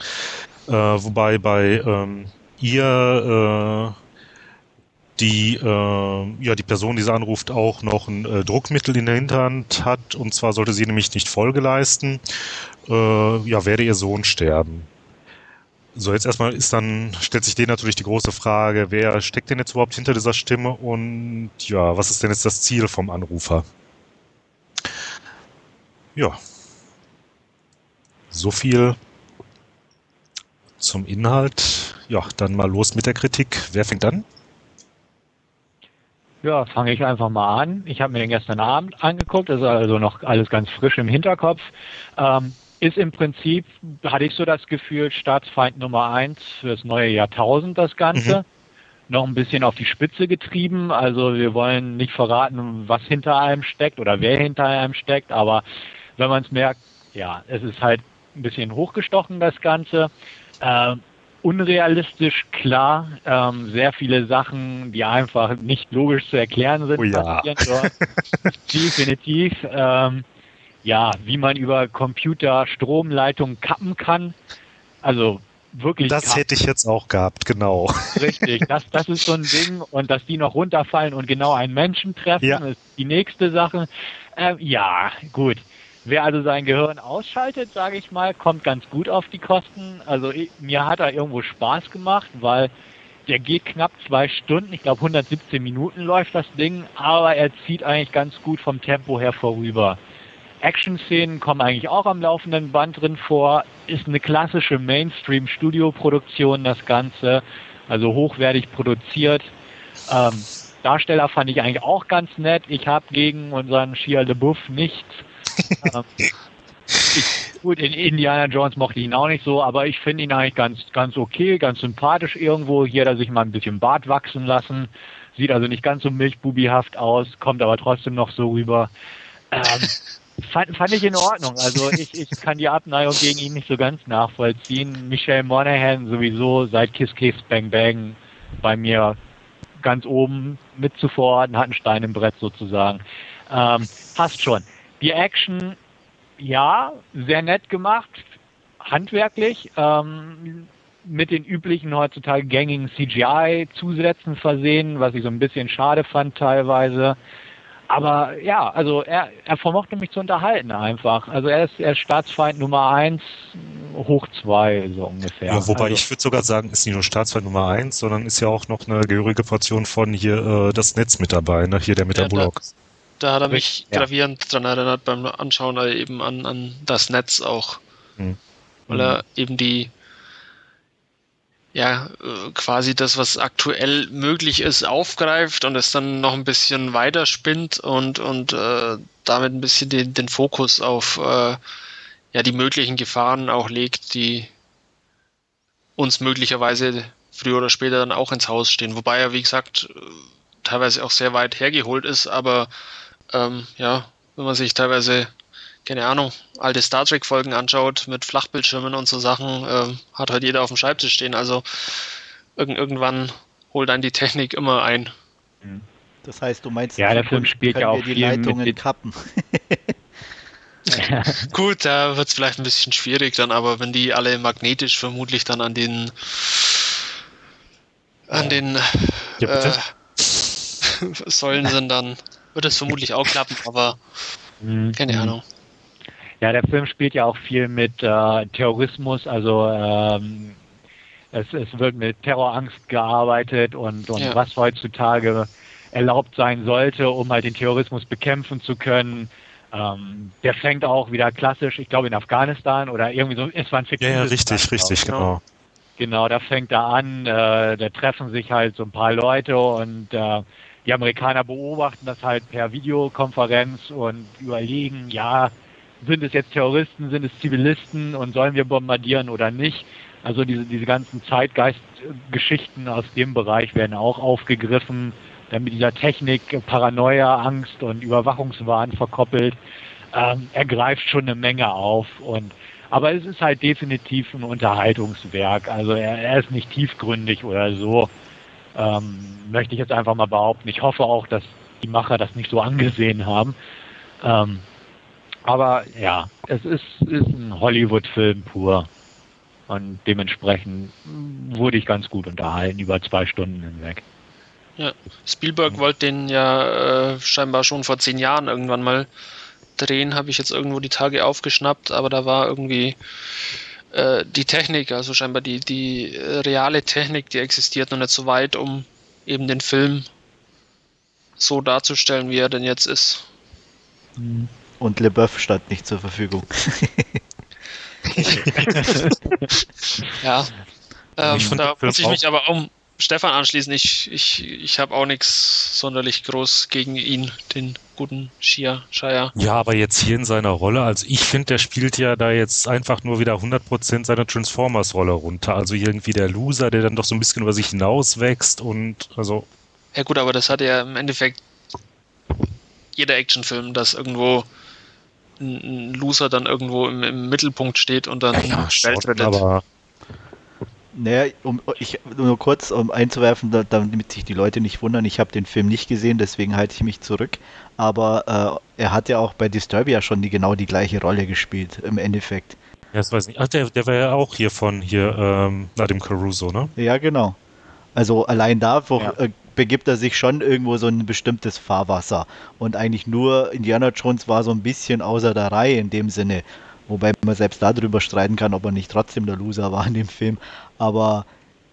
Äh, wobei bei ähm, ihr äh, die äh, ja die Person, die sie anruft, auch noch ein äh, Druckmittel in der Hinterhand hat. Und zwar sollte sie nämlich nicht Folge leisten, äh, ja werde ihr Sohn sterben. So, jetzt erstmal ist dann, stellt sich denen natürlich die große Frage, wer steckt denn jetzt überhaupt hinter dieser Stimme und ja, was ist denn jetzt das Ziel vom Anrufer? Ja. So viel zum Inhalt. Ja, dann mal los mit der Kritik. Wer fängt an? Ja, fange ich einfach mal an. Ich habe mir den gestern Abend angeguckt, das ist also noch alles ganz frisch im Hinterkopf. Ähm, ist im Prinzip, hatte ich so das Gefühl, Staatsfeind Nummer eins fürs neue Jahrtausend das Ganze. Mhm. Noch ein bisschen auf die Spitze getrieben. Also wir wollen nicht verraten, was hinter einem steckt oder wer hinter einem steckt, aber wenn man es merkt, ja, es ist halt ein bisschen hochgestochen, das Ganze. Ähm, unrealistisch, klar. Ähm, sehr viele Sachen, die einfach nicht logisch zu erklären sind, oh ja. passieren dort. Definitiv. Ähm, ja, wie man über Computer Stromleitungen kappen kann. Also wirklich. Das kappen. hätte ich jetzt auch gehabt, genau. Richtig, das, das ist so ein Ding und dass die noch runterfallen und genau einen Menschen treffen, ja. ist die nächste Sache. Ähm, ja, gut. Wer also sein Gehirn ausschaltet, sage ich mal, kommt ganz gut auf die Kosten. Also ich, mir hat er irgendwo Spaß gemacht, weil der geht knapp zwei Stunden, ich glaube 117 Minuten läuft das Ding, aber er zieht eigentlich ganz gut vom Tempo her vorüber. Action-Szenen kommen eigentlich auch am laufenden Band drin vor. Ist eine klassische Mainstream-Studio-Produktion, das Ganze. Also hochwertig produziert. Ähm, Darsteller fand ich eigentlich auch ganz nett. Ich habe gegen unseren Shia LeBouf nichts. Ähm, ich, gut, in Indiana Jones mochte ich ihn auch nicht so, aber ich finde ihn eigentlich ganz, ganz okay, ganz sympathisch irgendwo. Hier hat er sich mal ein bisschen Bart wachsen lassen. Sieht also nicht ganz so milchbubihaft aus, kommt aber trotzdem noch so rüber. Ähm, Fand, fand ich in Ordnung. Also ich, ich kann die Abneigung gegen ihn nicht so ganz nachvollziehen. Michelle Monaghan sowieso seit Kiss Kiss Bang Bang bei mir ganz oben mit zuvor, hat einen Stein im Brett sozusagen. Ähm, passt schon. Die Action, ja, sehr nett gemacht, handwerklich, ähm, mit den üblichen heutzutage gängigen CGI-Zusätzen versehen, was ich so ein bisschen schade fand teilweise. Aber ja, also er, er vermochte mich zu unterhalten einfach. Also er ist, er ist Staatsfeind Nummer eins hoch zwei, so ungefähr. Ja, wobei also, ich würde sogar sagen, ist nicht nur Staatsfeind Nummer eins, sondern ist ja auch noch eine gehörige Portion von hier äh, das Netz mit dabei, ne? Hier der mit Ja, der Bullock. Da hat er mich Ja. gravierend dran erinnert beim Anschauen äh, eben an, an das Netz auch. Hm. Weil er eben die, ja, äh, quasi das, was aktuell möglich ist, aufgreift und es dann noch ein bisschen weiter spinnt und, und äh, damit ein bisschen den, den Fokus auf äh, ja, die möglichen Gefahren auch legt, die uns möglicherweise früher oder später dann auch ins Haus stehen. Wobei er, wie gesagt, äh, teilweise auch sehr weit hergeholt ist, aber ähm, ja, wenn man sich teilweise, keine Ahnung, alte Star Trek-Folgen anschaut mit Flachbildschirmen und so Sachen, ähm, hat halt jeder auf dem Schreibtisch stehen. Also irgend, irgendwann holt einen die Technik immer ein. Das heißt, du meinst, Ja, der in Film spielt ja auch die viel mit Leitungen den- kappen. Gut, da wird es vielleicht ein bisschen schwierig dann, aber wenn die alle magnetisch vermutlich dann an den an den äh, Säulen sind, dann wird es vermutlich auch klappen, aber Mhm. keine Ahnung. Ja, der Film spielt ja auch viel mit äh, Terrorismus, also ähm, es, es wird mit Terrorangst gearbeitet und, und Ja. was heutzutage erlaubt sein sollte, um halt den Terrorismus bekämpfen zu können. Ähm, der fängt auch wieder klassisch, ich glaube in Afghanistan oder irgendwie so, es war ein Ja, fiktives ja, Land, richtig, glaub richtig, ich. genau. Genau, da fängt er an, äh, da treffen sich halt so ein paar Leute und äh, die Amerikaner beobachten das halt per Videokonferenz und überlegen, ja, sind es jetzt Terroristen, sind es Zivilisten und sollen wir bombardieren oder nicht? Also diese, diese ganzen Zeitgeistgeschichten aus dem Bereich werden auch aufgegriffen, dann mit dieser Technik Paranoia, Angst und Überwachungswahn verkoppelt. Ähm, er greift schon eine Menge auf und aber es ist halt definitiv ein Unterhaltungswerk. Also er, er ist nicht tiefgründig oder so. Ähm, möchte ich jetzt einfach mal behaupten. Ich hoffe auch, dass die Macher das nicht so angesehen haben. Ähm, aber ja, es ist, ist ein Hollywood-Film pur. Und dementsprechend wurde ich ganz gut unterhalten über zwei Stunden hinweg. Spielberg wollte den ja äh, scheinbar schon vor zehn Jahren irgendwann mal drehen, habe ich jetzt irgendwo die Tage aufgeschnappt, aber da war irgendwie äh, die Technik, also scheinbar die, die äh, reale Technik, die existiert noch nicht so weit, um eben den Film so darzustellen, wie er denn jetzt ist. Und LeBeouf stand nicht zur Verfügung. Ja. Ähm, Ich fand da muss ich mich aber auch Stefan anschließen. Ich, ich, ich habe auch nichts sonderlich groß gegen ihn, den guten Shia Shire. Ja, aber jetzt hier in seiner Rolle, also ich finde, der spielt ja da jetzt einfach nur wieder 100% seiner Transformers-Rolle runter. Also irgendwie der Loser, der dann doch so ein bisschen über sich hinauswächst und also Ja gut, aber das hat ja im Endeffekt jeder Actionfilm, dass irgendwo ein, Loser dann irgendwo im, im Mittelpunkt steht und dann ja, die schon, rettet. aber Naja, um, ich, nur kurz, um einzuwerfen, da, damit sich die Leute nicht wundern, ich habe den Film nicht gesehen, deswegen halte ich mich zurück. Aber äh, er hat ja auch bei Disturbia schon die, genau die gleiche Rolle gespielt, im Endeffekt. ja, das weiß ich nicht. Ach, der, der war ja auch hier von hier, ähm, Nadim Caruso, ne? Ja, genau. Also allein da wo, Ja. äh, begibt er sich schon irgendwo so ein bestimmtes Fahrwasser. Und eigentlich nur Indiana Jones war so ein bisschen außer der Reihe in dem Sinne. Wobei man selbst darüber streiten kann, ob er nicht trotzdem der Loser war in dem Film. Aber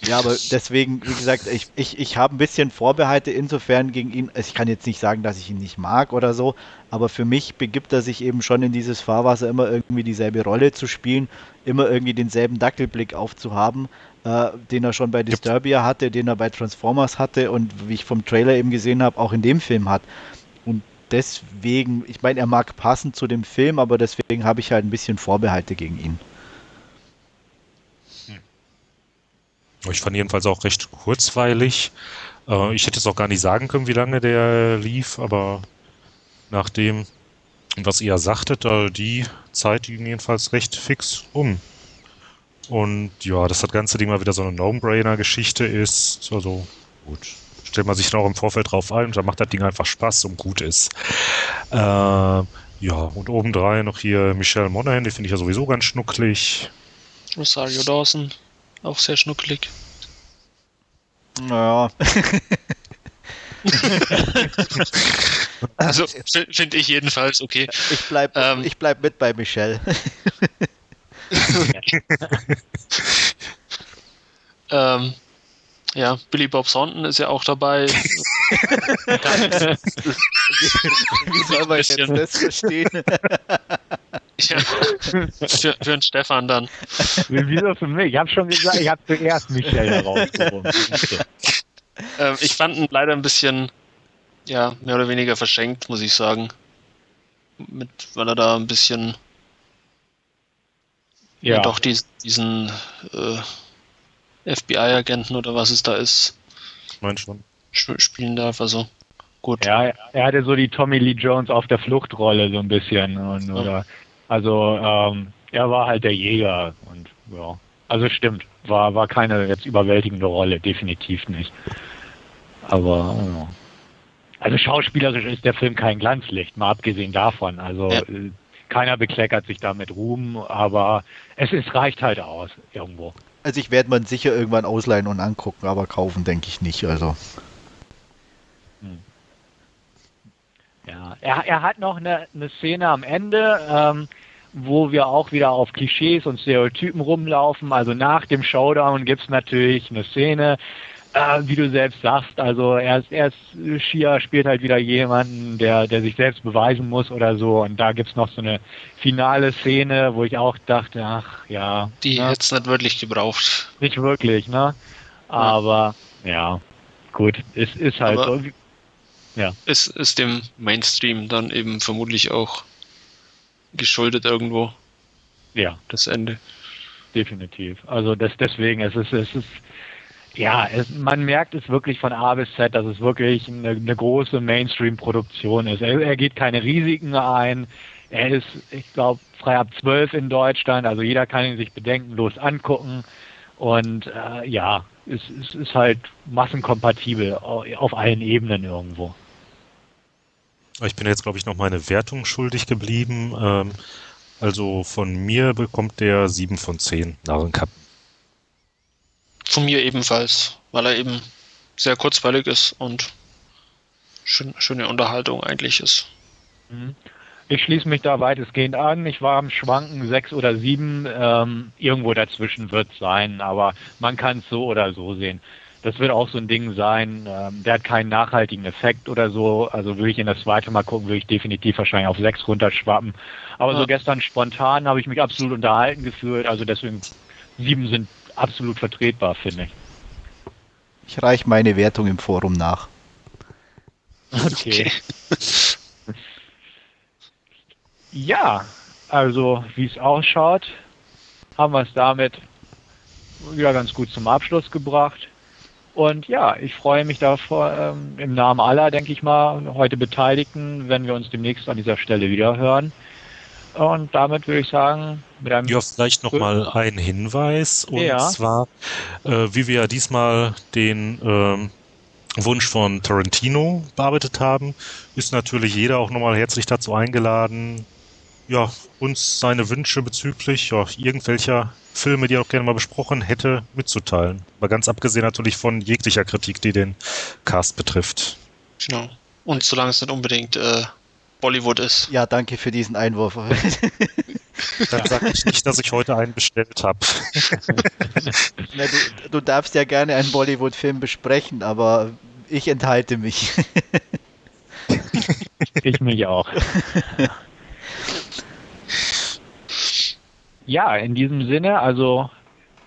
ja, aber deswegen, wie gesagt, ich, ich, ich habe ein bisschen Vorbehalte insofern gegen ihn. Ich kann jetzt nicht sagen, dass ich ihn nicht mag oder so, aber für mich begibt er sich eben schon in dieses Fahrwasser, immer irgendwie dieselbe Rolle zu spielen, immer irgendwie denselben Dackelblick aufzuhaben, äh, den er schon bei Disturbia hatte, den er bei Transformers hatte und wie ich vom Trailer eben gesehen habe, auch in dem Film hat. Und deswegen, ich meine, er mag passen zu dem Film, aber deswegen habe ich halt ein bisschen Vorbehalte gegen ihn. Ich fand jedenfalls auch recht kurzweilig. Äh, ich hätte es auch gar nicht sagen können, wie lange der lief, aber nach dem, was ihr sagtet, äh, die Zeit ging jedenfalls recht fix um. Und ja, dass das ganze Ding mal wieder so eine No-Brainer-Geschichte ist, also gut. Stellt man sich dann auch im Vorfeld drauf ein und dann macht das Ding einfach Spaß und gut ist. Äh, ja, und obendrein noch hier Michelle Monaghan, die finde ich ja sowieso ganz schnucklig. Rosario Dawson, auch sehr schnuckelig. Naja, Also finde ich jedenfalls okay. ich bleib, Ähm. ich bleib mit bei Michelle. ähm, ja, Billy Bob Thornton ist ja auch dabei. Wie soll man jetzt das verstehen? Ja, für, für den Stefan dann. Wieso für mich? Ich habe schon gesagt, ich habe zuerst Michael herausgehoben. ähm, ich fand ihn leider ein bisschen, ja, mehr oder weniger verschenkt, muss ich sagen. Mit, weil er da ein bisschen ja, doch dies, diesen äh, FBI-Agenten oder was es da ist. Ich meine schon. Sp spielen darf, also gut. Ja, er hatte so die Tommy Lee Jones auf der Fluchtrolle so ein bisschen. Und, ja. oder, also ähm, er war halt der Jäger und ja. Also stimmt, war, war keine jetzt überwältigende Rolle, definitiv nicht. Aber ja. also schauspielerisch ist der Film kein Glanzlicht, mal abgesehen davon. Also ja. Äh, keiner bekleckert sich damit Ruhm, aber es, es reicht halt aus irgendwo. Also ich werde man sicher irgendwann ausleihen und angucken, aber kaufen denke ich nicht. Also. Hm. Ja, er, er hat noch eine, eine Szene am Ende, ähm, wo wir auch wieder auf Klischees und Stereotypen rumlaufen. Also nach dem Showdown gibt es natürlich eine Szene, äh, wie du selbst sagst, also er ist, er ist Shia spielt halt wieder jemanden, der, der sich selbst beweisen muss oder so. Und da gibt's noch so eine finale Szene, wo ich auch dachte, ach ja. Die ne? hätte nicht wirklich gebraucht. Nicht wirklich, ne? Aber ja, ja gut, es ist halt Aber so. Ja. Es ist dem Mainstream dann eben vermutlich auch geschuldet irgendwo. Ja. Das Ende. Definitiv. Also das deswegen, es ist, es ist ja, es, man merkt es wirklich von A bis Z, dass es wirklich eine, eine große Mainstream-Produktion ist. Er, er, geht keine Risiken ein. Er ist, ich glaube, frei ab zwölf in Deutschland, also jeder kann ihn sich bedenkenlos angucken. Und äh, ja, es, es ist halt massenkompatibel auf allen Ebenen irgendwo. Ich bin jetzt, glaube ich, noch meine Wertung schuldig geblieben. Ähm, also von mir bekommt der 7 von 10 Narrenkappen. Von mir ebenfalls, weil er eben sehr kurzweilig ist und schön, schöne Unterhaltung eigentlich ist. Mhm. Ich schließe mich da weitestgehend an. Ich war am Schwanken sechs oder sieben. Ähm, irgendwo dazwischen wird es sein, aber man kann es so oder so sehen. Das wird auch so ein Ding sein. Ähm, der hat keinen nachhaltigen Effekt oder so. Also würde ich in das zweite Mal gucken, würde ich definitiv wahrscheinlich auf sechs runterschwappen. Aber ja. so gestern spontan habe ich mich absolut unterhalten gefühlt. Also deswegen sieben sind absolut vertretbar, finde ich. Ich reiche meine Wertung im Forum nach. Okay. ja, also wie es ausschaut, haben wir es damit wieder ganz gut zum Abschluss gebracht. Und ja, ich freue mich davor ähm, im Namen aller, denke ich mal, heute Beteiligten, wenn wir uns demnächst an dieser Stelle wieder hören. Und damit würde ich sagen, mit einem. Ja, vielleicht nochmal ein Hinweis. Und ja. zwar, äh, wie wir ja diesmal den ähm, Wunsch von Tarantino bearbeitet haben, ist natürlich jeder auch nochmal herzlich dazu eingeladen, ja, uns seine Wünsche bezüglich ja, irgendwelcher Filme, die er auch gerne mal besprochen hätte, mitzuteilen. Aber ganz abgesehen natürlich von jeglicher Kritik, die den Cast betrifft. Genau. Und solange es nicht unbedingt äh, Bollywood ist. Ja, danke für diesen Einwurf. Dann sage ich nicht, dass ich heute einen bestellt habe. du, du, darfst ja gerne einen Bollywood-Film besprechen, aber ich enthalte mich. ich mich auch. Ja, in diesem Sinne, also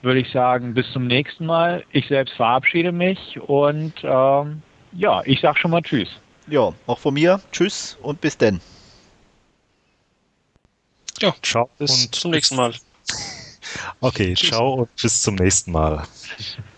würde ich sagen, bis zum nächsten Mal. Ich selbst verabschiede mich und ähm, ja, ich sage schon mal Tschüss. Ja, auch von mir. Tschüss und bis denn. Ja, ciao bis und zum nächsten Mal. Okay, Tschüss. ciao und bis zum nächsten Mal.